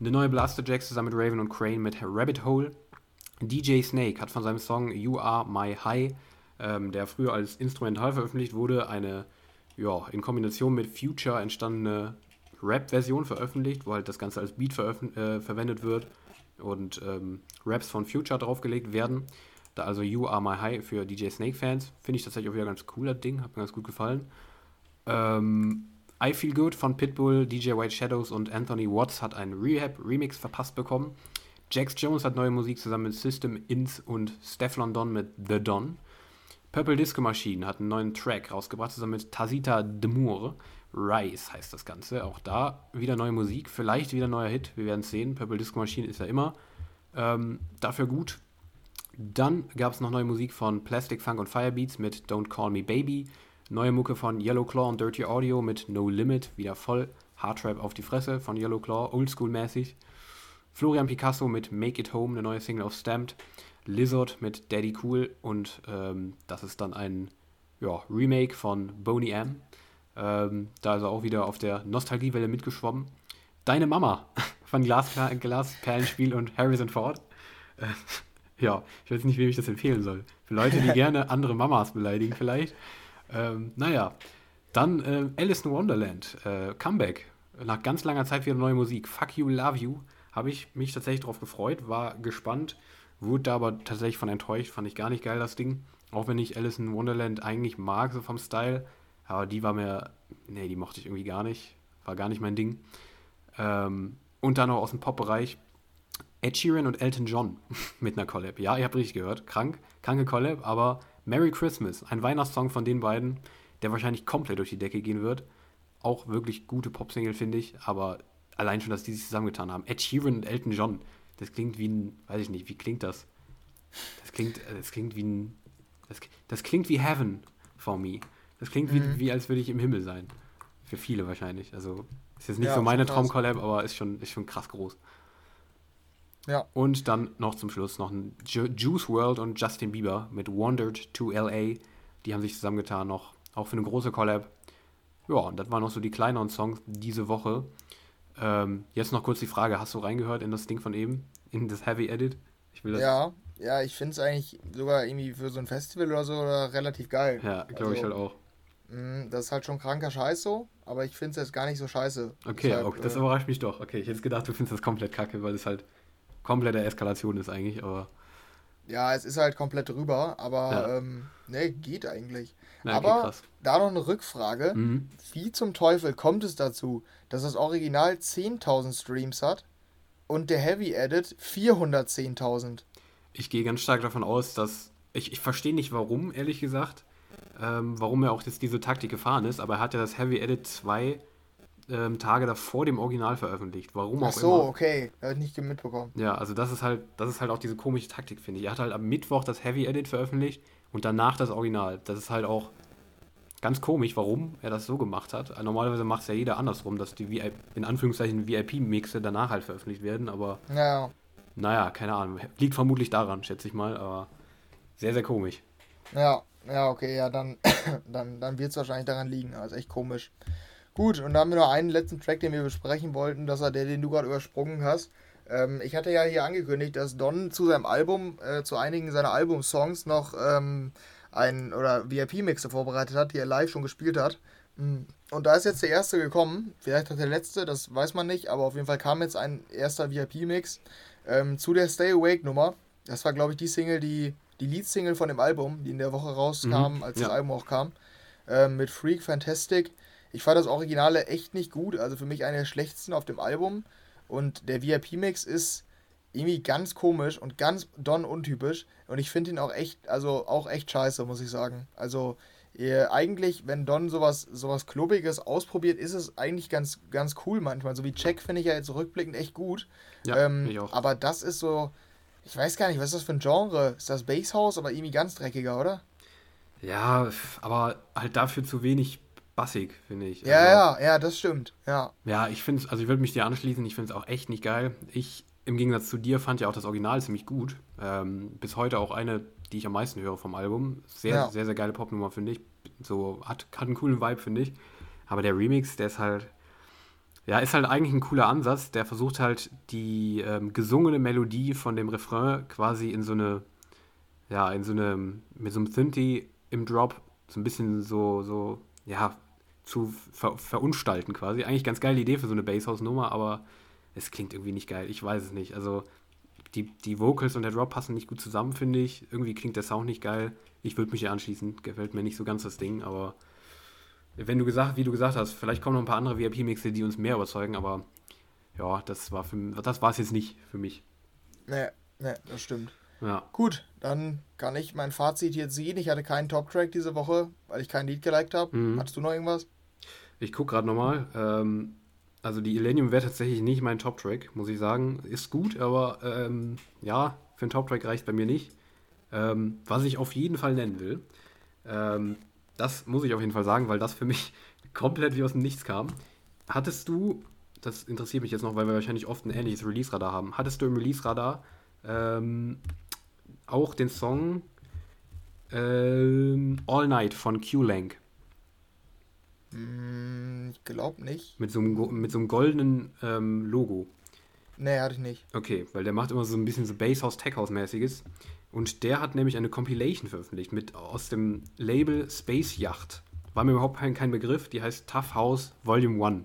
Eine neue Blaster Jacks zusammen mit Raven und Crane mit Rabbit Hole. DJ Snake hat von seinem Song You Are My High, ähm, der früher als Instrumental veröffentlicht wurde, eine ja, in Kombination mit Future entstandene Rap-Version veröffentlicht, wo halt das Ganze als Beat äh, verwendet wird und ähm, Raps von Future draufgelegt werden. Da also You Are My High für DJ Snake-Fans. Finde ich tatsächlich auch wieder ganz cooler Ding, hat mir ganz gut gefallen. Ähm, I Feel Good von Pitbull, DJ White Shadows und Anthony Watts hat einen Rehab-Remix verpasst bekommen. Jax Jones hat neue Musik zusammen mit System Ins und Stefflon Don mit The Don. Purple Disco Machine hat einen neuen Track rausgebracht, zusammen mit Tazita Demour. Rise heißt das Ganze. Auch da wieder neue Musik, vielleicht wieder neuer Hit. Wir werden es sehen. Purple Disco Machine ist ja immer ähm, dafür gut. Dann gab es noch neue Musik von Plastic Funk und Firebeats mit Don't Call Me Baby. Neue Mucke von Yellow Claw und Dirty Audio mit No Limit, wieder voll. Hardtrap auf die Fresse von Yellow Claw, oldschool-mäßig. Florian Picasso mit Make It Home, eine neue Single auf Stamped. Lizard mit Daddy Cool und ähm, das ist dann ein ja, Remake von Boney M. Ähm, da ist er auch wieder auf der Nostalgiewelle mitgeschwommen. Deine Mama von Glasper Glasperlenspiel und Harrison Ford. Äh, ja, ich weiß nicht, wem ich das empfehlen soll. Für Leute, die gerne andere Mamas beleidigen, vielleicht. Ähm, naja, dann äh, Alice in Wonderland, äh, Comeback. Nach ganz langer Zeit wieder neue Musik. Fuck You, Love You. Habe ich mich tatsächlich darauf gefreut, war gespannt, wurde da aber tatsächlich von enttäuscht. Fand ich gar nicht geil, das Ding. Auch wenn ich Alice in Wonderland eigentlich mag, so vom Style. Aber die war mir, nee, die mochte ich irgendwie gar nicht. War gar nicht mein Ding. Ähm, und dann noch aus dem Pop-Bereich Ed Sheeran und Elton John mit einer Collab. Ja, ihr habt richtig gehört. Krank, kranke Collab, aber Merry Christmas, ein Weihnachtssong von den beiden, der wahrscheinlich komplett durch die Decke gehen wird. Auch wirklich gute Pop-Single, finde ich, aber allein schon, dass die sich zusammengetan haben. Ed Sheeran und Elton John, das klingt wie ein, weiß ich nicht, wie klingt das? Das klingt, das klingt wie ein, das, das klingt wie Heaven for me. Das klingt wie, mhm. wie als würde ich im Himmel sein. Für viele wahrscheinlich. Also ist jetzt nicht ja, so meine Traumcollab, aber ist schon, ist schon krass groß. Ja. Und dann noch zum Schluss noch ein Ju Juice World und Justin Bieber mit Wandered to LA. Die haben sich zusammengetan noch, auch für eine große Collab. Ja, und das waren noch so die kleineren Songs diese Woche. Ähm, jetzt noch kurz die Frage, hast du reingehört in das Ding von eben? In das Heavy Edit? Ich will das ja, ja, ich finde es eigentlich sogar irgendwie für so ein Festival oder so oder relativ geil. Ja, glaube also, ich halt auch. Mh, das ist halt schon kranker Scheiß so, aber ich finde es jetzt gar nicht so scheiße. Okay, Deshalb, okay, das äh, überrascht mich doch. Okay, ich hätte gedacht, du findest das komplett kacke, weil es halt komplette Eskalation ist eigentlich, aber Ja, es ist halt komplett drüber, aber ja. ähm, ne, geht eigentlich. Ja, aber da noch eine Rückfrage. Mhm. Wie zum Teufel kommt es dazu, dass das Original 10.000 Streams hat und der Heavy Edit 410.000? Ich gehe ganz stark davon aus, dass. Ich, ich verstehe nicht warum, ehrlich gesagt, ähm, warum er auch jetzt diese Taktik gefahren ist, aber er hat ja das Heavy Edit 2 ähm, Tage davor dem Original veröffentlicht. Warum auch Ach so, immer. okay. Er hat nicht mitbekommen. Ja, also das ist halt, das ist halt auch diese komische Taktik, finde ich. Er hat halt am Mittwoch das Heavy Edit veröffentlicht und danach das Original. Das ist halt auch ganz komisch, warum er das so gemacht hat. Normalerweise macht es ja jeder andersrum, dass die VIP, in Anführungszeichen VIP-Mixe danach halt veröffentlicht werden, aber ja. naja, keine Ahnung. Liegt vermutlich daran, schätze ich mal, aber sehr, sehr komisch. Ja, ja, okay, ja, dann, dann, dann wird es wahrscheinlich daran liegen. Also echt komisch. Gut, und dann haben wir noch einen letzten Track, den wir besprechen wollten. Das war der, den du gerade übersprungen hast. Ähm, ich hatte ja hier angekündigt, dass Don zu seinem Album, äh, zu einigen seiner Albumsongs noch ähm, ein oder VIP-Mixe vorbereitet hat, die er live schon gespielt hat. Mm, und da ist jetzt der erste gekommen. Vielleicht hat der letzte, das weiß man nicht, aber auf jeden Fall kam jetzt ein erster VIP-Mix ähm, zu der Stay Awake Nummer. Das war, glaube ich, die Single, die die Lead-Single von dem Album, die in der Woche rauskam, mhm, als ja. das Album auch kam. Ähm, mit Freak Fantastic. Ich fand das Originale echt nicht gut, also für mich einer der schlechtesten auf dem Album. Und der VIP-Mix ist irgendwie ganz komisch und ganz Don untypisch. Und ich finde ihn auch echt, also auch echt scheiße, muss ich sagen. Also äh, eigentlich, wenn Don sowas, sowas Klobiges ausprobiert, ist es eigentlich ganz, ganz cool manchmal. So wie Check finde ich ja jetzt rückblickend echt gut. Ja, ähm, ich auch. Aber das ist so, ich weiß gar nicht, was ist das für ein Genre? Ist das Basshouse, aber irgendwie ganz dreckiger, oder? Ja, aber halt dafür zu wenig bassig, finde ich. Ja, also, ja, ja, das stimmt. Ja. Ja, ich finde es, also ich würde mich dir anschließen, ich finde es auch echt nicht geil. Ich, im Gegensatz zu dir, fand ja auch das Original ziemlich gut. Ähm, bis heute auch eine, die ich am meisten höre vom Album. Sehr, ja. sehr, sehr geile Popnummer, finde ich. So, hat, hat einen coolen Vibe, finde ich. Aber der Remix, der ist halt, ja, ist halt eigentlich ein cooler Ansatz. Der versucht halt die ähm, gesungene Melodie von dem Refrain quasi in so eine, ja, in so eine, mit so einem Synthi im Drop so ein bisschen so, so, ja, zu ver verunstalten quasi. Eigentlich ganz geile Idee für so eine Basshouse-Nummer, aber es klingt irgendwie nicht geil. Ich weiß es nicht. Also die, die Vocals und der Drop passen nicht gut zusammen, finde ich. Irgendwie klingt der Sound nicht geil. Ich würde mich hier anschließen. Gefällt mir nicht so ganz das Ding, aber wenn du gesagt, wie du gesagt hast, vielleicht kommen noch ein paar andere VIP-Mixe, die uns mehr überzeugen, aber ja, das war für das war es jetzt nicht für mich. Nee, nee, das stimmt. Ja. Gut, dann kann ich mein Fazit hier ziehen. Ich hatte keinen Top-Track diese Woche, weil ich kein Lied geliked habe. Mhm. Hattest du noch irgendwas? Ich gucke gerade nochmal. Ähm, also die Illenium wäre tatsächlich nicht mein Top-Track, muss ich sagen. Ist gut, aber ähm, ja, für einen Top-Track reicht bei mir nicht. Ähm, was ich auf jeden Fall nennen will, ähm, das muss ich auf jeden Fall sagen, weil das für mich komplett wie aus dem Nichts kam. Hattest du, das interessiert mich jetzt noch, weil wir wahrscheinlich oft ein ähnliches Release-Radar haben, hattest du im Release-Radar ähm, auch den Song ähm, All Night von Q-Lang? Hm, ich glaube nicht. Mit so einem, mit so einem goldenen ähm, Logo. Nee, hatte ich nicht. Okay, weil der macht immer so ein bisschen so Basshouse, Tech-House-mäßiges. Und der hat nämlich eine Compilation veröffentlicht mit aus dem Label Space Yacht. War mir überhaupt kein, kein Begriff. Die heißt Tough House Volume 1.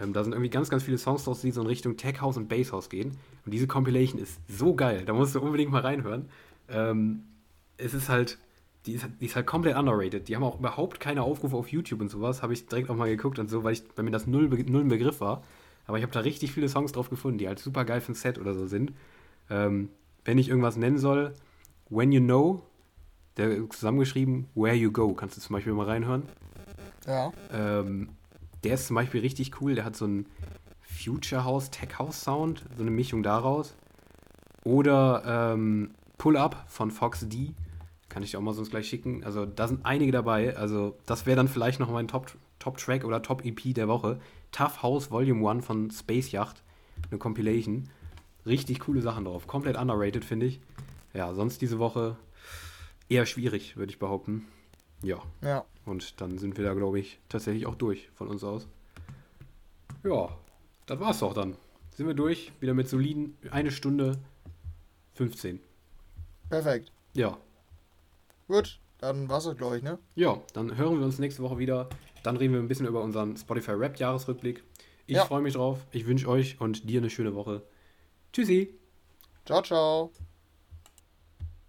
Ähm, da sind irgendwie ganz, ganz viele Songs draus, die so in Richtung Tech House und Bass House gehen. Und diese Compilation ist so geil. Da musst du unbedingt mal reinhören. Ähm, es ist halt, die ist, die ist, halt komplett underrated. Die haben auch überhaupt keine Aufrufe auf YouTube und sowas. Habe ich direkt auch mal geguckt und so, weil, ich, weil mir das null, null ein Begriff war. Aber ich habe da richtig viele Songs drauf gefunden, die halt super geil für ein Set oder so sind. Ähm, wenn ich irgendwas nennen soll, When You Know, der zusammengeschrieben, Where You Go, kannst du zum Beispiel mal reinhören. Ja. Ähm, der ist zum Beispiel richtig cool, der hat so einen Future House, Tech House Sound, so eine Mischung daraus. Oder ähm, Pull Up von Fox D, kann ich dir auch mal sonst gleich schicken. Also da sind einige dabei, also das wäre dann vielleicht noch mein Top, Top Track oder Top EP der Woche. Tough House Volume 1 von Space Yacht, eine Compilation. Richtig coole Sachen drauf, komplett underrated, finde ich ja, sonst diese Woche eher schwierig, würde ich behaupten. Ja. Ja. Und dann sind wir da, glaube ich, tatsächlich auch durch von uns aus. Ja, das war's doch dann. Sind wir durch, wieder mit soliden eine Stunde 15. Perfekt. Ja. Gut, dann war's das, glaube ich, ne? Ja, dann hören wir uns nächste Woche wieder. Dann reden wir ein bisschen über unseren Spotify Rap Jahresrückblick. Ich ja. freue mich drauf. Ich wünsche euch und dir eine schöne Woche. Tschüssi. Ciao, ciao.